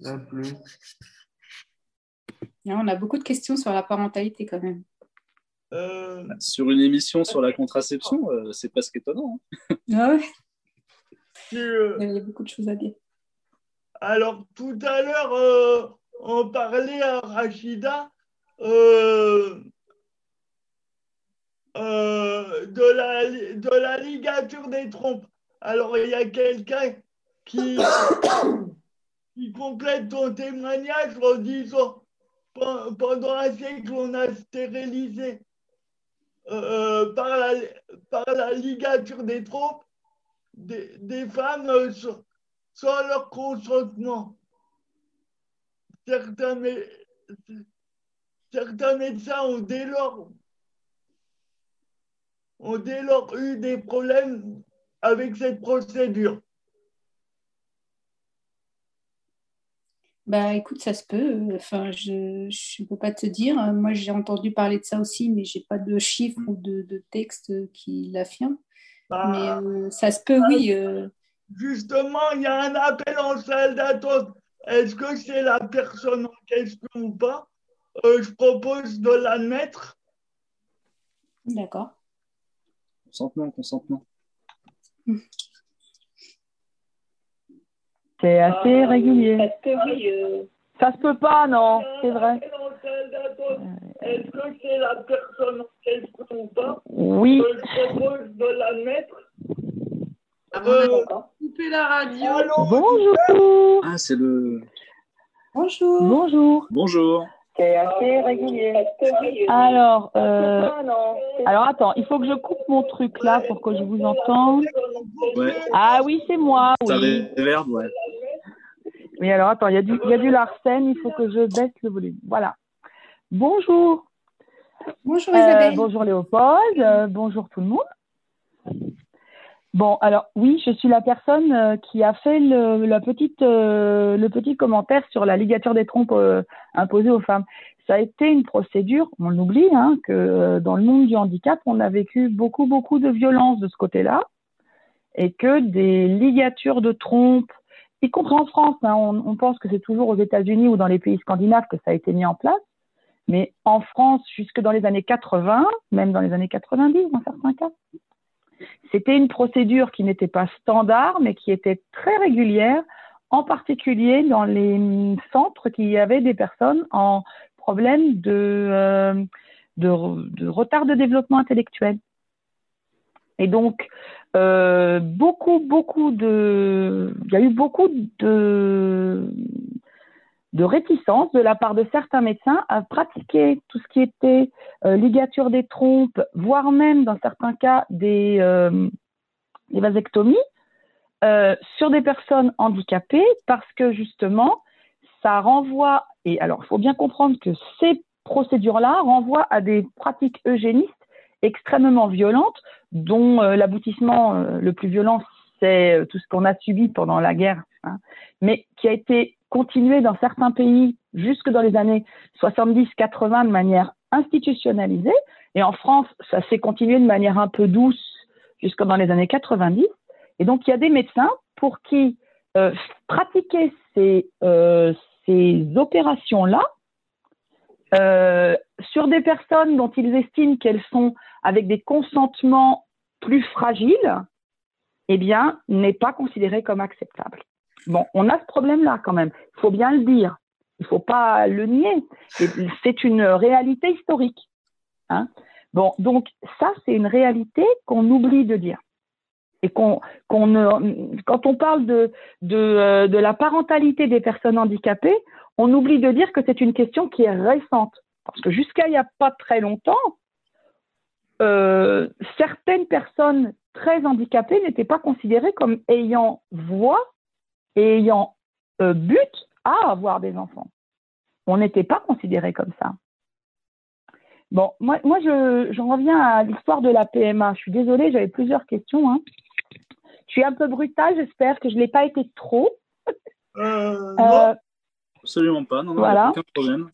On a beaucoup de questions sur la parentalité quand même. Euh, Sur une émission sur la contraception, euh, c'est presque étonnant. hein. Ah ouais, euh, il y a beaucoup de choses à dire. Alors, tout à l'heure, euh, on parlait à Rachida euh, euh, de, la, de la ligature des trompes. Alors, il y a quelqu'un qui, qui complète ton témoignage en disant Pen- pendant un siècle, on a stérilisé euh, par, la, par la ligature des trompes des, femmes euh, sans, leur consentement. Certains médecins ont dès lors, ont dès lors eu des problèmes avec cette procédure. Bah écoute, ça se peut. Enfin, je ne peux pas te dire. Moi, j'ai entendu parler de ça aussi, mais j'ai pas de chiffres ou de, de texte qui l'affirment. Mais euh, ça se peut, oui. euh, Justement, il y a un appel en salle d'attente. Est-ce que c'est la personne en question ou pas? Euh, Je propose de l'admettre. D'accord. Consentement, consentement. C'est assez régulier. Ça se peut pas, non, c'est vrai. Est-ce que c'est la personne en question ou pas Oui. Euh, Je propose de l'admettre. Euh, Coupez la radio. Bonjour. Ah, c'est le. Bonjour. Bonjour. Bonjour. C'est assez régulier. Alors, euh, alors attends, il faut que je coupe mon truc là pour que je vous entende. Ouais. Ah oui, c'est moi, Ça oui. réverbe, ouais. Oui, alors attends, il y a du, il y a du Larsen, il faut que je baisse le volume. Voilà. Bonjour. Bonjour Euh, Isabelle. bonjour Léopold, euh, bonjour tout le monde. Bon, alors oui, je suis la personne euh, qui a fait le, la euh, le petit commentaire sur la ligature des trompes euh, imposée aux femmes. Ça a été une procédure, on l'oublie, hein, que dans le monde du handicap, on a vécu beaucoup, beaucoup de violence de ce côté-là, et que des ligatures de trompes, y compris en France, hein, on, on pense que c'est toujours aux États-Unis ou dans les pays scandinaves que ça a été mis en place, Mais en France, jusque dans les années 80, même dans les années 90 dans certains cas, c'était une procédure qui n'était pas standard, mais qui était très régulière, en particulier dans les centres qui avaient des personnes en problème de, euh, retard de développement intellectuel. Et donc, euh, beaucoup, beaucoup de, il y a eu beaucoup de, de réticence de la part de certains médecins à pratiquer tout ce qui était euh, ligature des trompes, voire même dans certains cas des, euh, des vasectomies euh, sur des personnes handicapées parce que justement, ça renvoie, et alors il faut bien comprendre que ces procédures-là renvoient à des pratiques eugénistes extrêmement violentes dont euh, l'aboutissement le plus violent, c'est tout ce qu'on a subi pendant la guerre, hein, mais qui a été continué dans certains pays jusque dans les années 70-80 de manière institutionnalisée. Et en France, ça s'est continué de manière un peu douce jusque dans les années 90. Et donc, il y a des médecins pour qui euh, pratiquer ces, euh, ces opérations-là euh, sur des personnes dont ils estiment qu'elles sont avec des consentements plus fragiles, eh bien, n'est pas considéré comme acceptable. Bon, on a ce problème-là quand même. Il faut bien le dire. Il ne faut pas le nier. C'est une réalité historique. Hein bon, donc ça, c'est une réalité qu'on oublie de dire. Et qu'on, ne, quand on parle de, de, euh, de la parentalité des personnes handicapées, on oublie de dire que c'est une question qui est récente. Parce que jusqu'à il n'y a pas très longtemps, euh, certaines personnes très handicapées n'étaient pas considérées comme ayant voix et ayant euh, but à avoir des enfants. On n'était pas considérés comme ça. Bon, moi, moi je, j'en reviens à l'histoire de la PMA. Je suis désolée, j'avais plusieurs questions. Hein. Je suis un peu brutale, j'espère que je ne l'ai pas été trop. Euh, Euh, Absolument pas, non, non, Voilà. aucun problème.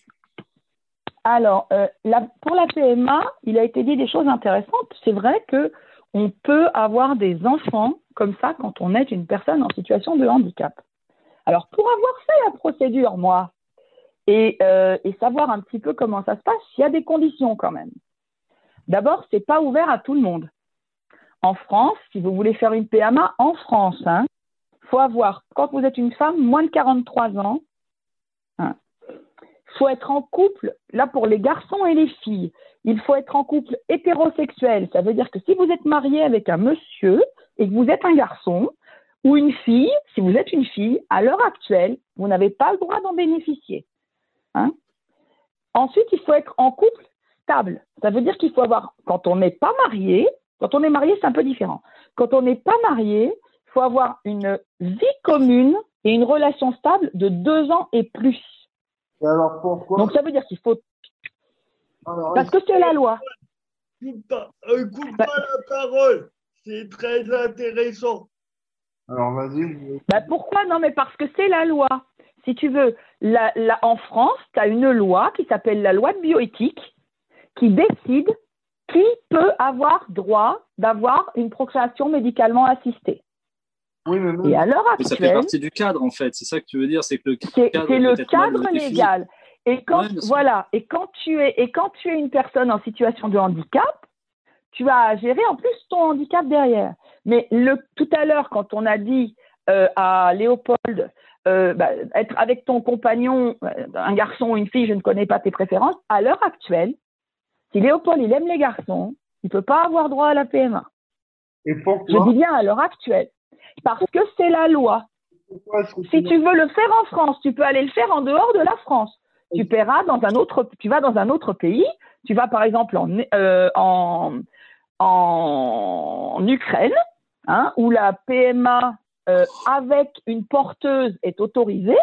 Alors, euh, la- pour la PMA, il a été dit des choses intéressantes. C'est vrai que on peut avoir des enfants comme ça quand on est une personne en situation de handicap. Alors, pour avoir fait la procédure, moi, et, euh, et savoir un petit peu comment ça se passe, il y a des conditions quand même. D'abord, c'est pas ouvert à tout le monde. En France, si vous voulez faire une PMA en France, hein, faut avoir, quand vous êtes une femme, moins de 43 ans, faut être en couple, là pour les garçons et les filles, il faut être en couple hétérosexuel. Ça veut dire que si vous êtes marié avec un monsieur et que vous êtes un garçon ou une fille, si vous êtes une fille, à l'heure actuelle, vous n'avez pas le droit d'en bénéficier. Hein Ensuite, il faut être en couple stable. Ça veut dire qu'il faut avoir, quand on n'est pas marié, quand on est marié, c'est un peu différent. Quand on n'est pas marié, il faut avoir une vie commune et une relation stable de deux ans et plus. Et alors pourquoi Donc ça veut dire qu'il faut alors, parce que c'est la loi. coupe pas, euh, coupe pas la parole. C'est très intéressant. alors vas-y. Bah pourquoi? Non, mais parce que c'est la loi. Si tu veux, la, la- en France, tu as une loi qui s'appelle la loi de bioéthique qui décide qui peut avoir droit d'avoir une procréation médicalement assistée. Oui, mais même- Et à l'heure Mais ça fait actuelle, partie du cadre, en fait. C'est ça que tu veux dire, c'est que le cadre c'est le cadre légal. Et quand, Ouais, voilà, et quand tu es, et quand tu es une personne en situation de handicap, tu as à gérer en plus ton handicap derrière. Mais le, tout à l'heure, quand on a dit euh, à Léopold, euh, bah, être avec ton compagnon, euh, un garçon ou une fille, je ne connais pas tes préférences, à l'heure actuelle, si Léopold il aime les garçons, il peut pas avoir droit à la PMA. Et Je pourquoi dis bien à l'heure actuelle, parce que c'est la loi. Si tu veux le faire en France, tu peux aller le faire en dehors de la France. Tu paieras dans un autre, tu vas dans un autre pays. Tu vas par exemple en, euh, en, en Ukraine, hein, où la PMA euh, avec une porteuse est autorisée.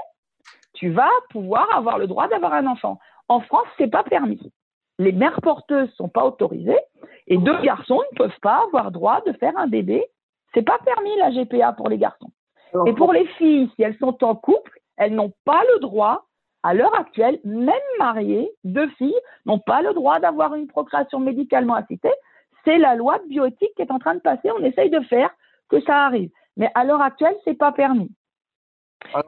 Tu vas pouvoir avoir le droit d'avoir un enfant. En France, c'est pas permis. Les mères porteuses sont pas autorisées et deux garçons ne peuvent pas avoir droit de faire un bébé. C'est pas permis la GPA pour les garçons. Et pour les filles, si elles sont en couple, elles n'ont pas le droit, à l'heure actuelle, même mariées, deux filles n'ont pas le droit d'avoir une procréation médicalement assistée. C'est la loi de bioéthique qui est en train de passer. On essaye de faire que ça arrive. Mais à l'heure actuelle, c'est pas permis.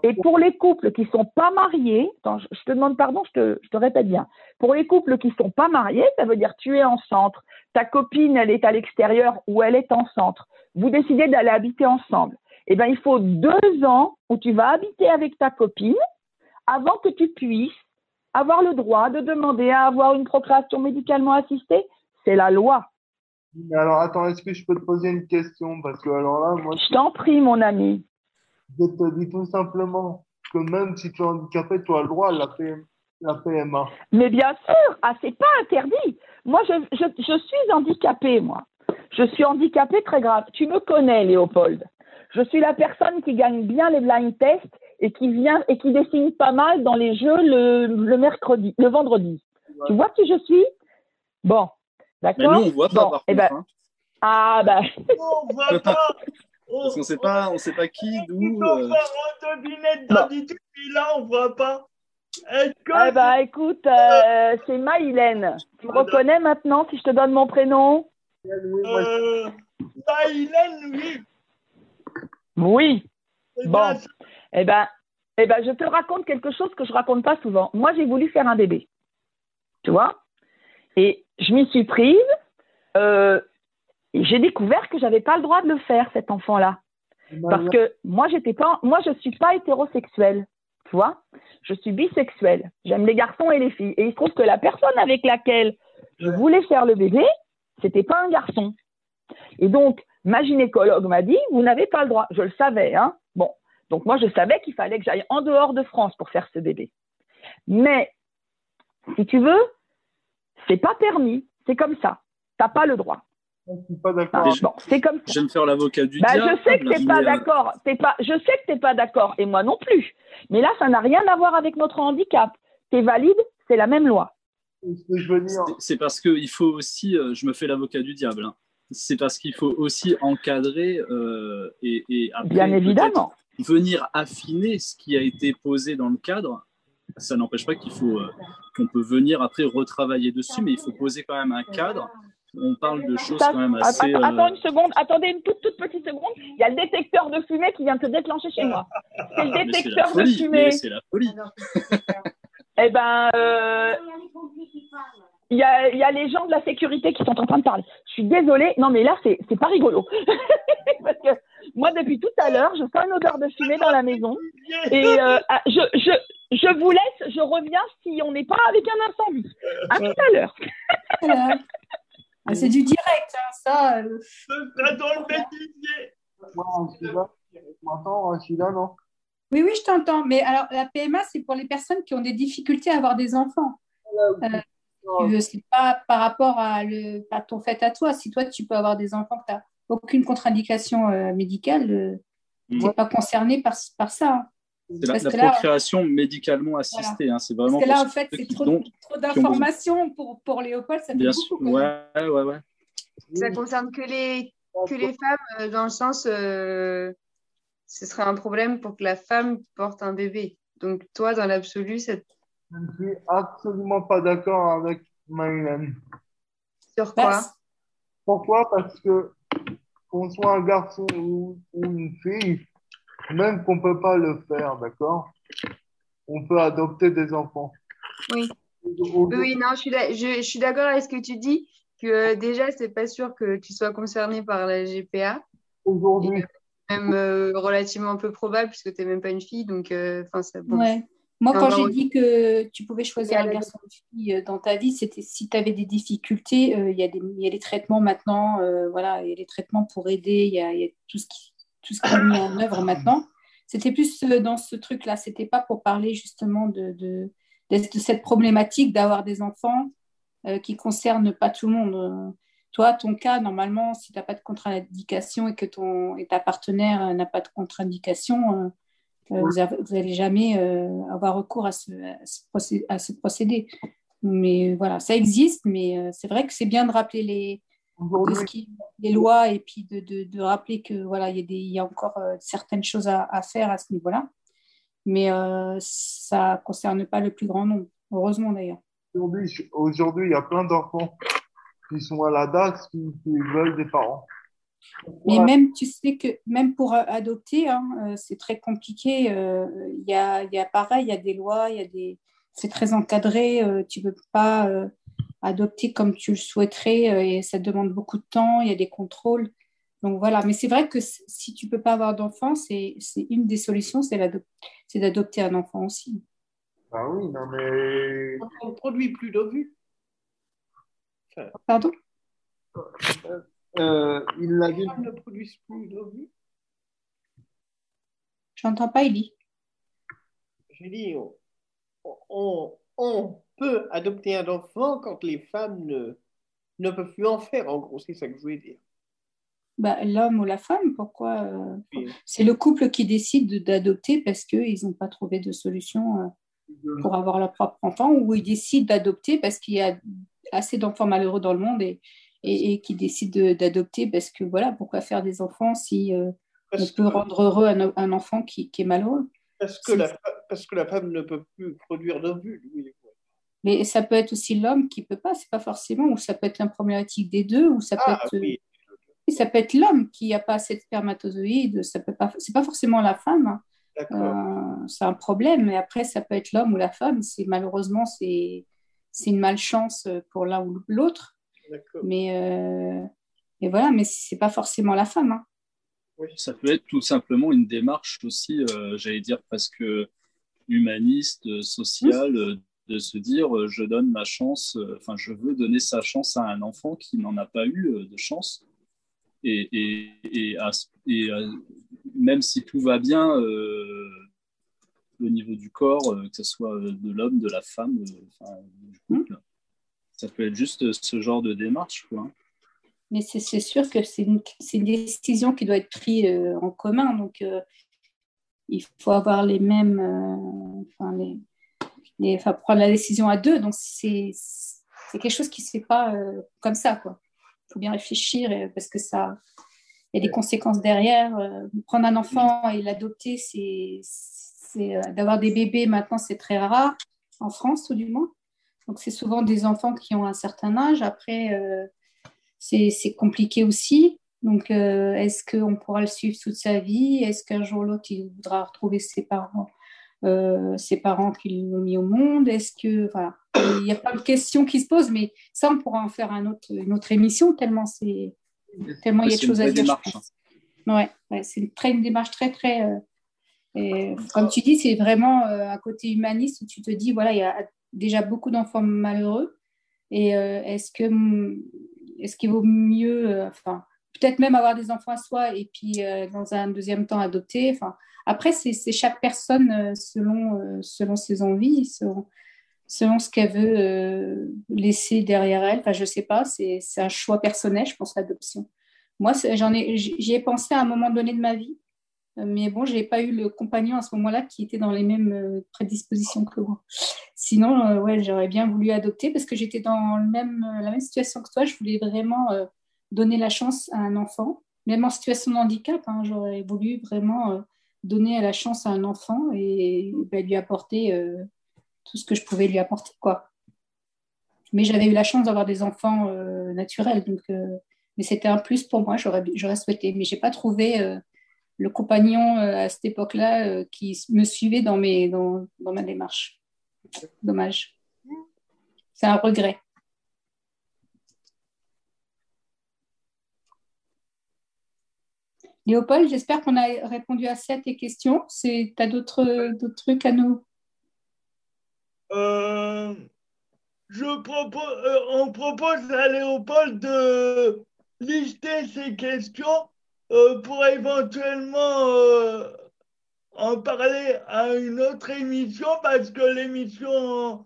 Et pour les couples qui sont pas mariés, attends, je, te demande pardon, je te, je te répète bien. Pour les couples qui sont pas mariés, ça veut dire tu es en centre, ta copine elle est à l'extérieur ou elle est en centre. Vous décidez d'aller habiter ensemble. Eh ben il faut deux ans où tu vas habiter avec ta copine avant que tu puisses avoir le droit de demander à avoir une procréation médicalement assistée. C'est la loi. Mais alors, attends, est-ce que je peux te poser une question? Parce que alors là, moi, Je t'en prie, mon ami. Je te dis tout simplement que même si tu es handicapé, tu as le droit à la, PM la PMA. Mais bien sûr, ah, c'est pas interdit. Moi, je, je, je suis handicapée, moi. Je suis handicapée très grave. Tu me connais, Léopold. Je suis la personne qui gagne bien les blind tests et qui vient et qui dessine pas mal dans les jeux le, le mercredi, le vendredi. Tu vois qui je suis? Bon, Mais d'accord nous, on voit pas, Bon, par eh contre. ben, hein. ah bah, On voit pas. On, Parce qu'on sait pas, on sait pas qui, d'où. euh, là, on voit pas. Est-ce que eh ben, écoute, euh, c'est Maïlène. Tu me reconnais maintenant si je te donne mon prénom? Euh, Thaïlande, oui. Oui. C'est Bon. Eh ben, eh ben, je te raconte quelque chose que je raconte pas souvent. Moi, j'ai voulu faire un bébé. Tu vois? Et je m'y suis prise. Euh, et j'ai découvert que j'avais pas le droit de le faire, cet enfant-là. Parce que moi, j'étais pas, moi, je suis pas hétérosexuelle. Tu vois Je suis bisexuelle. J'aime les garçons et les filles. Et il se trouve que la personne avec laquelle je voulais faire le bébé, c'était pas un garçon. Et donc, ma gynécologue m'a dit, vous n'avez pas le droit. Je le savais, hein. Bon. Donc, moi, je savais qu'il fallait que j'aille en dehors de France pour faire ce bébé. Mais, si tu veux, c'est pas permis. C'est comme ça. T'as pas le droit. Je suis pas d'accord. Bon, c'est comme ça. J'aime faire l'avocat du Bah, diable. je sais que t'es pas euh, d'accord. T'es pas, je sais que t'es pas d'accord, et moi non plus. Mais là, ça n'a rien à voir avec notre handicap. T'es valide, c'est la même loi. C'est- parce qu'il faut aussi, euh, je me fais l'avocat du diable, hein. c'est parce qu'il faut aussi encadrer euh, et, et après, Bien évidemment. venir affiner ce qui a été posé dans le cadre. Ça n'empêche pas qu'il faut, euh, qu'on peut venir après retravailler dessus, mais il faut poser quand même un cadre. On parle de choses Ça- quand même att- assez. att- euh, Attends une seconde, attendez une toute, toute petite seconde. Il y a le détecteur de fumée qui vient de se déclencher chez moi. C'est le la détecteur de folie, fumée. mais c'est la folie. Eh ben, euh, il y, a, il y a les gens de la sécurité qui sont en train de parler. Je suis désolée. Non, mais là, c'est pas rigolo. Parce que moi, depuis tout à l'heure, je sens une odeur de fumée dans la maison. Et euh, ah, je, je, je vous laisse, je reviens si on n'est pas avec un incendie. À tout à l'heure. Ah, c'est du direct, hein, ça. euh, dans le bêtisier. moi, Rachida, tu m'entends, Rachida, non? Oui, oui, je t'entends. Mais alors, la PMA, c'est pour les personnes qui ont des difficultés à avoir des enfants. Euh, tu veux, c'est pas par rapport à, le, à ton fait à toi. Si toi, tu peux avoir des enfants, que tu n'as aucune contre-indication euh, médicale, euh, Mm. tu n'es pas concerné par, par ça. hein. C'est la, là- procréation médicalement assistée. hein, c'est vraiment Parce que là, en fait, c'est trop, d'informations pour, pour Léopold. Ça Bien beaucoup. sûr. Ouais, ouais, ouais. Ça concerne que les, que les femmes, euh, dans le sens, euh, ce serait un problème pour que la femme porte un bébé. Donc, toi, dans l'absolu, c'est Je ne suis absolument pas d'accord avec Maïlène. sur Bah, quoi? Pourquoi? Parce que qu'on soit un garçon ou, ou une fille, même qu'on peut pas le faire, d'accord? On peut adopter des enfants. Oui. Oui, non, je suis, d'accord avec ce que tu dis, que euh, déjà, c'est pas sûr que tu sois concerné par la GPA, Aujourd'hui, même euh, relativement peu probable, puisque tu n'es même pas une fille, donc, euh, enfin, ça, bon. Ouais. Moi, quand j'ai dit que tu pouvais choisir un garçon ou une fille euh, dans ta vie, c'était si tu avais des difficultés, euh, il y, a des- il y a des traitements maintenant, euh, voilà, il y a des traitements pour aider, il y a, il y a tout, ce qui, tout ce qui est mis en œuvre maintenant. C'était plus euh, dans ce truc-là, c'était pas pour parler justement de, de, de- de cette problématique d'avoir des enfants euh, qui concerne pas tout le monde. Euh, Toi, ton cas, normalement, si tu n'as pas de contre-indication et que ton, et ta partenaire euh, n'a pas de contre-indication, euh, vous n'allez jamais euh, avoir recours à ce, à ce procé- à ce procédé. Mais voilà, ça existe, mais euh, c'est vrai que c'est bien de rappeler les, de aujourd'hui, ce qui- les lois et puis de, de, de rappeler que voilà, il y a, des, il y a encore euh, certaines choses à, à faire à ce niveau-là. Mais euh, ça ne concerne pas le plus grand nombre, heureusement d'ailleurs. aujourd'hui, aujourd'hui, il y a plein d'enfants qui sont à la DAX qui, qui veulent des parents. Mais même, tu sais que même pour adopter, hein, euh, c'est très compliqué. euh, Il y, a, y a pareil, il y a des lois, il y a des... c'est très encadré. euh, tu peux pas euh, adopter comme tu le souhaiterais euh, et ça demande beaucoup de temps. Il y a des contrôles. Donc voilà. Mais c'est vrai que si tu ne peux pas avoir d'enfant, c'est c'est une des solutions, c'est d'adopter un enfant aussi. Bah oui, non mais. On ne produit plus d'ovules. Enfin, Pardon? Euh, il l'a dit. les femmes ne produisent plus d'ovules. J'entends pas, Ellie. J'ai dit, on, on, on peut adopter un enfant quand les femmes ne, ne peuvent plus en faire. En gros, c'est ça que je voulais dire. Bah, l'homme ou la femme, pourquoi euh, Oui. C'est le couple qui décide de- d'adopter parce qu'ils n'ont pas trouvé de solution euh, pour avoir leur propre enfant, ou ils décident d'adopter parce qu'il y a assez d'enfants malheureux dans le monde et, et, et qui décident de- d'adopter parce que voilà, pourquoi faire des enfants si euh, on peut que, rendre heureux un, un enfant qui, qui est malheureux? Parce, que la, parce que la femme ne peut plus produire d'ovules. Oui. Mais ça peut être aussi l'homme qui peut pas, c'est pas forcément, ou ça peut être la problématique des deux, ou ça peut Ah être euh, oui, ça peut être l'homme qui n'a pas assez de spermatozoïdes, ça peut pas, c'est pas forcément la femme. hein. Euh, c'est un problème, mais après, ça peut être l'homme ou la femme. C'est malheureusement, c'est c'est une malchance pour l'un ou l'autre. Mais, euh, mais voilà, mais c'est pas forcément la femme. hein. Ça peut être tout simplement une démarche aussi, euh, j'allais dire presque humaniste, euh, sociale, euh, de se dire euh, je donne ma chance, euh, enfin je veux donner sa chance à un enfant qui n'en a pas eu euh, de chance. Et, et, et, à ce- et, même si tout va bien euh, au niveau du corps, euh, que ce soit de l'homme, de la femme, euh, du couple, ça peut être juste ce genre de démarche. Quoi. Mais c'est c'est sûr que c'est une, c'est une décision qui doit être prise en commun. Donc, il faut avoir les mêmes. enfin, les, les- enfin, prendre la décision à deux. Donc, c'est quelque chose qui ne se fait pas euh, comme ça. quoi. Il faut bien réfléchir parce que ça. Il y a des conséquences derrière. Euh, prendre un enfant et l'adopter, c'est euh, d'avoir des bébés maintenant, c'est très rare, en France tout du moins. Donc, c'est souvent des enfants qui ont un certain âge. Après, euh, c'est c'est compliqué aussi. Donc, euh, est-ce qu'on pourra le suivre toute sa vie? Est-ce qu'un jour ou l'autre, il voudra retrouver ses parents, euh, ses parents qui l'ont mis au monde Est-ce que, voilà, il y a plein de questions qui se posent, mais ça, on pourra en faire un autre, une autre émission tellement c'est tellement il y a de choses à dire. je démarche. Ouais, ouais, c'est une, très, une démarche très, très. euh, et comme tu dis, c'est vraiment euh, un côté humaniste où tu te dis, voilà, il y a déjà beaucoup d'enfants malheureux. Et est-ce que est-ce qu'il vaut mieux, enfin, peut-être même avoir des enfants à soi et puis dans un deuxième temps adopter. Enfin, après, c'est chaque personne euh, selon, euh, selon ses envies, selon, selon ce qu'elle veut euh, laisser derrière elle. Enfin, je sais pas, c'est un choix personnel, je pense, l'adoption. Moi, j'en ai, j'y ai pensé à un moment donné de ma vie, mais bon, je n'ai pas eu le compagnon à ce moment-là qui était dans les mêmes prédispositions que moi. Sinon, ouais, j'aurais bien voulu adopter parce que j'étais dans le même, la même situation que toi. Je voulais vraiment donner la chance à un enfant, même en situation de handicap. hein, j'aurais voulu vraiment donner la chance à un enfant et ben, lui apporter euh, tout ce que je pouvais lui apporter, quoi. Mais j'avais eu la chance d'avoir des enfants euh, naturels, donc. euh, mais c'était un plus pour moi, j'aurais, souhaité. Mais je n'ai pas trouvé le compagnon à cette époque-là qui me suivait dans, mes, dans ma démarche. Dommage. C'est un regret. Léopold, j'espère qu'on a répondu assez à tes questions. Tu as d'autres, d'autres trucs à nous? Euh, je propose, euh, on propose à Léopold de lister ses questions euh, pour éventuellement euh, en parler à une autre émission parce que l'émission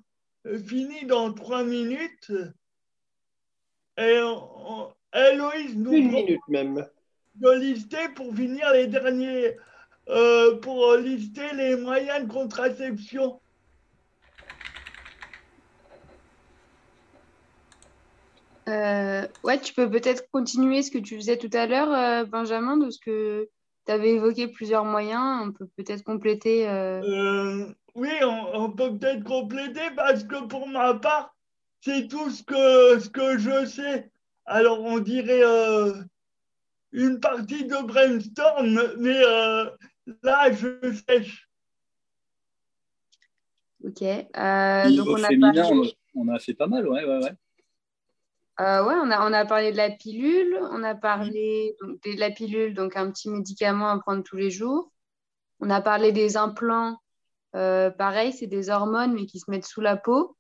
finit dans trois minutes. Et on- on- Héloïse nous Une propose minute même. De lister pour finir les derniers, euh, pour lister les moyens de contraception. Euh, ouais, tu peux peut-être continuer ce que tu faisais tout à l'heure, euh, Benjamin, de ce que tu avais évoqué plusieurs moyens. On peut peut-être compléter. euh, Euh, oui, on, on peut peut-être compléter parce que pour ma part, c'est tout ce que, ce que je sais. Alors on dirait, euh, une partie de brainstorm, mais euh, là, je sèche. Ok. Euh, donc au on a féminin, parlé, on, on a fait pas mal, ouais, ouais, ouais. euh, ouais, on a, on a parlé de la pilule, on a parlé donc, de la pilule, donc un petit médicament à prendre tous les jours. On a parlé des implants, euh, pareil, c'est des hormones, mais qui se mettent sous la peau.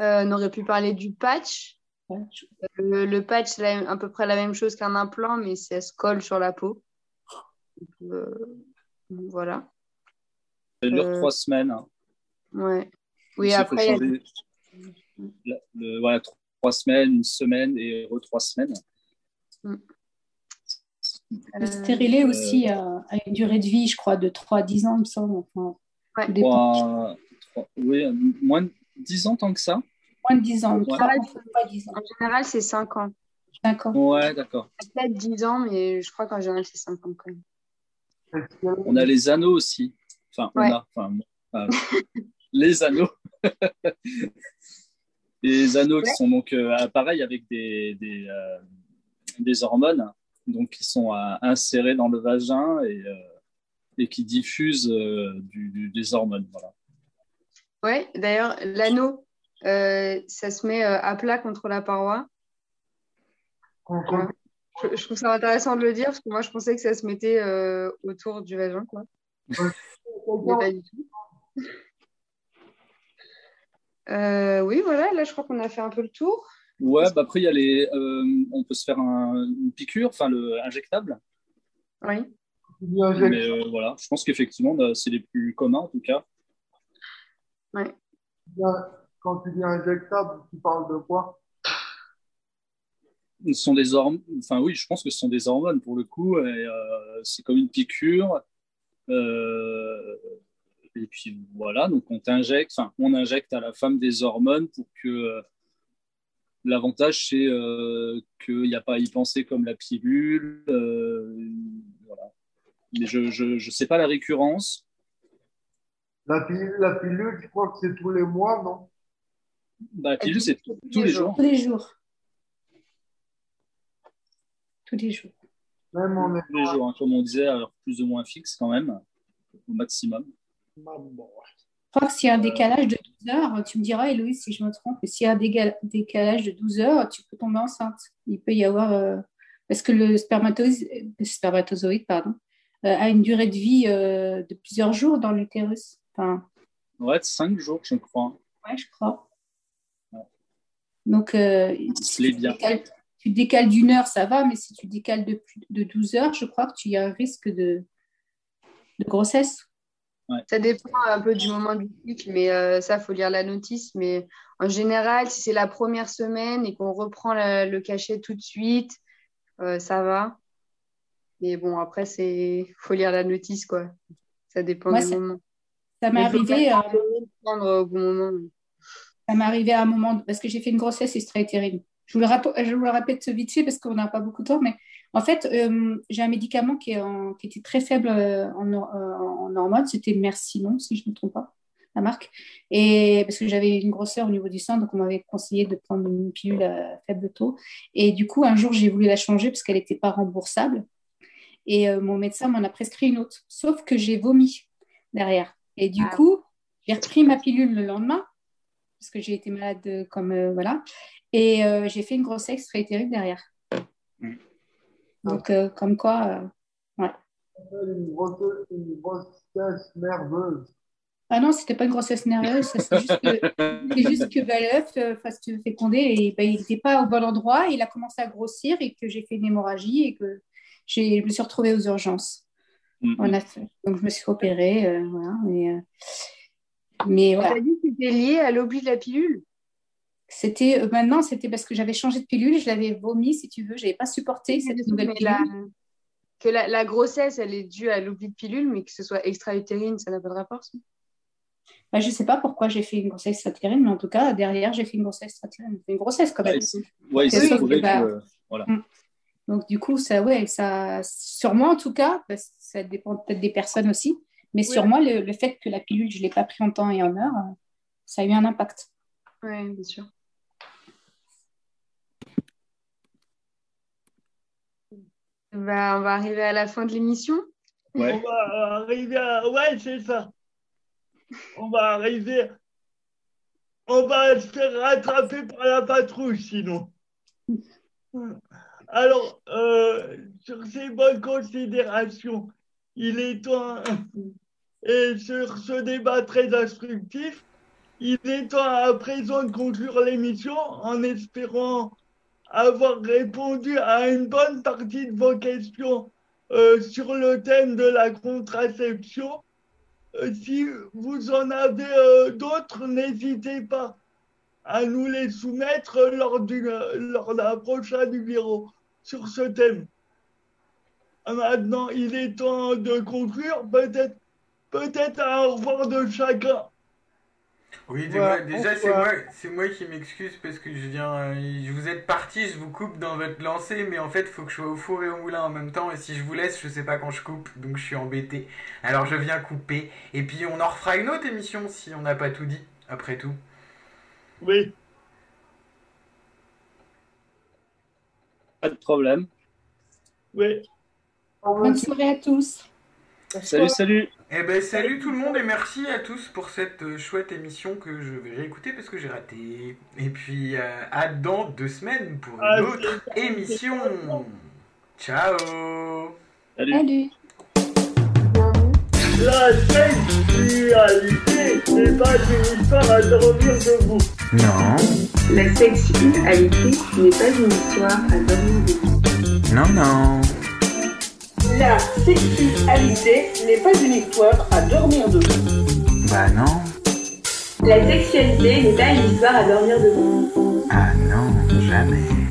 Euh, on aurait pu parler du patch. Le, le patch, c'est à peu près la même chose qu'un implant, mais ça se colle sur la peau. Donc, euh, voilà. Ça dure Euh, trois semaines. hein. Ouais. Oui, après, il y a- changer la- le- voilà, trois semaines, une semaine et re trois semaines. Le stérilet Euh, aussi a, a une durée de vie, je crois, de 3 à 10 ans, il me semble. Enfin, Ouais. tout dépend. Trois- trois- oui, moins de 10 ans tant que ça. Moins de 10 ans. Ouais. ans, pas 10 ans. En général, c'est 5 ans. 5 ans. Ouais, d'accord. Peut-être 10 ans, mais je crois qu'en général, c'est 5 ans quand même. On a les anneaux aussi. Enfin, on Ouais. a. Enfin, euh, les anneaux. les anneaux qui Ouais. sont donc euh, pareil avec des, des, euh, des hormones donc qui sont euh, insérées dans le vagin et, euh, et qui diffusent euh, du- du- des hormones. Voilà. Ouais, d'ailleurs, l'anneau, euh, ça se met euh, à plat contre la paroi. Je, je trouve ça intéressant de le dire parce que moi, je pensais que ça se mettait euh, autour du vagin, quoi. Mais pas du tout. Euh, oui, voilà, là, je crois qu'on a fait un peu le tour. Ouais, bah après, il y a les, euh, on peut se faire un- une piqûre, enfin le injectable. Oui. Mais euh, voilà, je pense qu'effectivement, bah, c'est les plus communs en tout cas. Ouais. Quand tu dis injectable, tu parles de quoi? Ce sont des hormones, enfin oui, je pense que ce sont des hormones pour le coup, euh, c'est comme une piqûre. Euh, et puis voilà, donc on t'injecte, enfin on injecte à la femme des hormones pour que euh, l'avantage c'est qu'il n'y a pas à y penser comme la pilule. voilà. Mais je je, je sais pas la récurrence. la pilule, la pilule, je crois que c'est tous les mois, non? La pilule c'est tous les jours. Tous les jours. Tous les jours. Même en Tous les jours, hein, comme on disait, alors plus ou moins fixe quand même, au maximum. Je crois que s'il y a un décalage de 12 heures, tu me diras, Héloïse, si je me trompe, mais s'il y a un décalage de 12 heures, tu peux tomber enceinte. Il peut y avoir. euh, Parce que le spermatozoïde, pardon, euh, a une durée de vie euh, de plusieurs jours dans l'utérus. Enfin, Ouais, cinq jours, je crois. ouais, je crois. Donc, euh, si tu bien. décales, tu décales d'une heure, ça va, mais si tu décales de, plus de 12 heures, je crois que tu y as un risque de, de grossesse. Ça dépend un peu du moment du cycle, mais euh, ça, faut lire la notice. Mais en général, si c'est la première semaine et qu'on reprend la- le cachet tout de suite, euh, ça va. Mais bon, après, c'est faut lire la notice, quoi. Ça dépend Moi, du ça- moment. Ça m'est arrivé, euh, prendre au bon moment. Ça m'est arrivé à un moment, parce que j'ai fait une grossesse extra-utérine. Je vous le, rapo- je vous le répète vite fait parce qu'on n'a pas beaucoup de temps, mais en fait, euh, j'ai un médicament qui, est en- qui était très faible euh, en, euh, en hormones, c'était Mercinon, si je ne me trompe pas, la marque. Et parce que j'avais une grosseur au niveau du sein, donc on m'avait conseillé de prendre une pilule à faible taux. Et du coup, un jour, j'ai voulu la changer parce qu'elle n'était pas remboursable. Et euh, mon médecin m'en a prescrit une autre, sauf que j'ai vomi derrière. Et du Ah. coup, j'ai repris ma pilule le lendemain parce que j'ai été malade euh, comme euh, voilà et euh, j'ai fait une grossesse extra-utérine derrière. Donc euh, comme quoi, euh, ouais. Une grossesse, une grossesse nerveuse. Ah non, c'était pas une grossesse nerveuse, c'est juste que, c'est juste que bah, l'œuf fasse féconder et bah, il n'était pas au bon endroit, il a commencé à grossir et que j'ai fait une hémorragie et que j'ai, je me suis retrouvée aux urgences. Mhm. On a fait- donc je me suis opérée, euh, voilà. Mais, euh, mais voilà. T'as dit que c'était lié à l'oubli de la pilule C'était euh, maintenant, c'était parce que j'avais changé de pilule, je l'avais vomi, si tu veux, j'avais pas supporté cette nouvelle pilule. la- Que la, la grossesse, elle est due à l'oubli de pilule, mais que ce soit extra-utérine, ça n'a pas de rapport. ça? Bah, je sais pas pourquoi j'ai fait une grossesse extra-utérine, mais en tout cas, derrière, j'ai fait une grossesse extra-utérine. Une grossesse quand même. Ouais, ouais, bah, euh, voilà. Donc, du coup, ça, ouais, ça, sur moi en tout cas, parce que ça dépend peut-être des personnes aussi, mais sur moi, le, le fait que la pilule, je ne l'ai pas pris en temps et en heure, euh, ça a eu un impact. Oui, bien sûr. Bah, on va arriver à la fin de l'émission. On va arriver à. Ouais, c'est ça. On va arriver. On va se faire rattraper par la patrouille sinon. Alors, euh, sur ces bonnes considérations, il est temps, et sur ce débat très instructif, il est temps à présent de conclure l'émission en espérant avoir répondu à une bonne partie de vos questions euh, sur le thème de la contraception. Euh, si vous en avez euh, d'autres, n'hésitez pas à nous les soumettre lors, du, lors d'un prochain numéro sur ce thème. Maintenant, il est temps de conclure. Peut-être peut-être un au revoir de chacun. Oui, Voilà, déjà, c'est moi, c'est moi qui m'excuse parce que je viens. euh, je vous êtes parti, je vous coupe dans votre lancée, mais en fait, il faut que je sois au four et au moulin en même temps. Et si je vous laisse, je sais pas quand je coupe, donc je suis embêté. Alors je viens couper. Et puis on en refera une autre émission si on n'a pas tout dit, après tout. Oui. Pas de problème. Oui. Bonne soirée à tous. Salut, salut. Eh ben salut tout le monde et merci à tous pour cette euh, chouette émission que je vais réécouter parce que j'ai raté. Et puis euh, à dans deux semaines pour une Ah, autre émission. Ciao. Salut. La sexualité n'est pas une histoire à dormir debout. Non. La sexualité n'est pas une histoire à dormir debout. Non, non. La sexualité n'est pas une histoire à dormir debout. Bah non. La sexualité n'est pas une histoire à dormir debout. Ah non, jamais.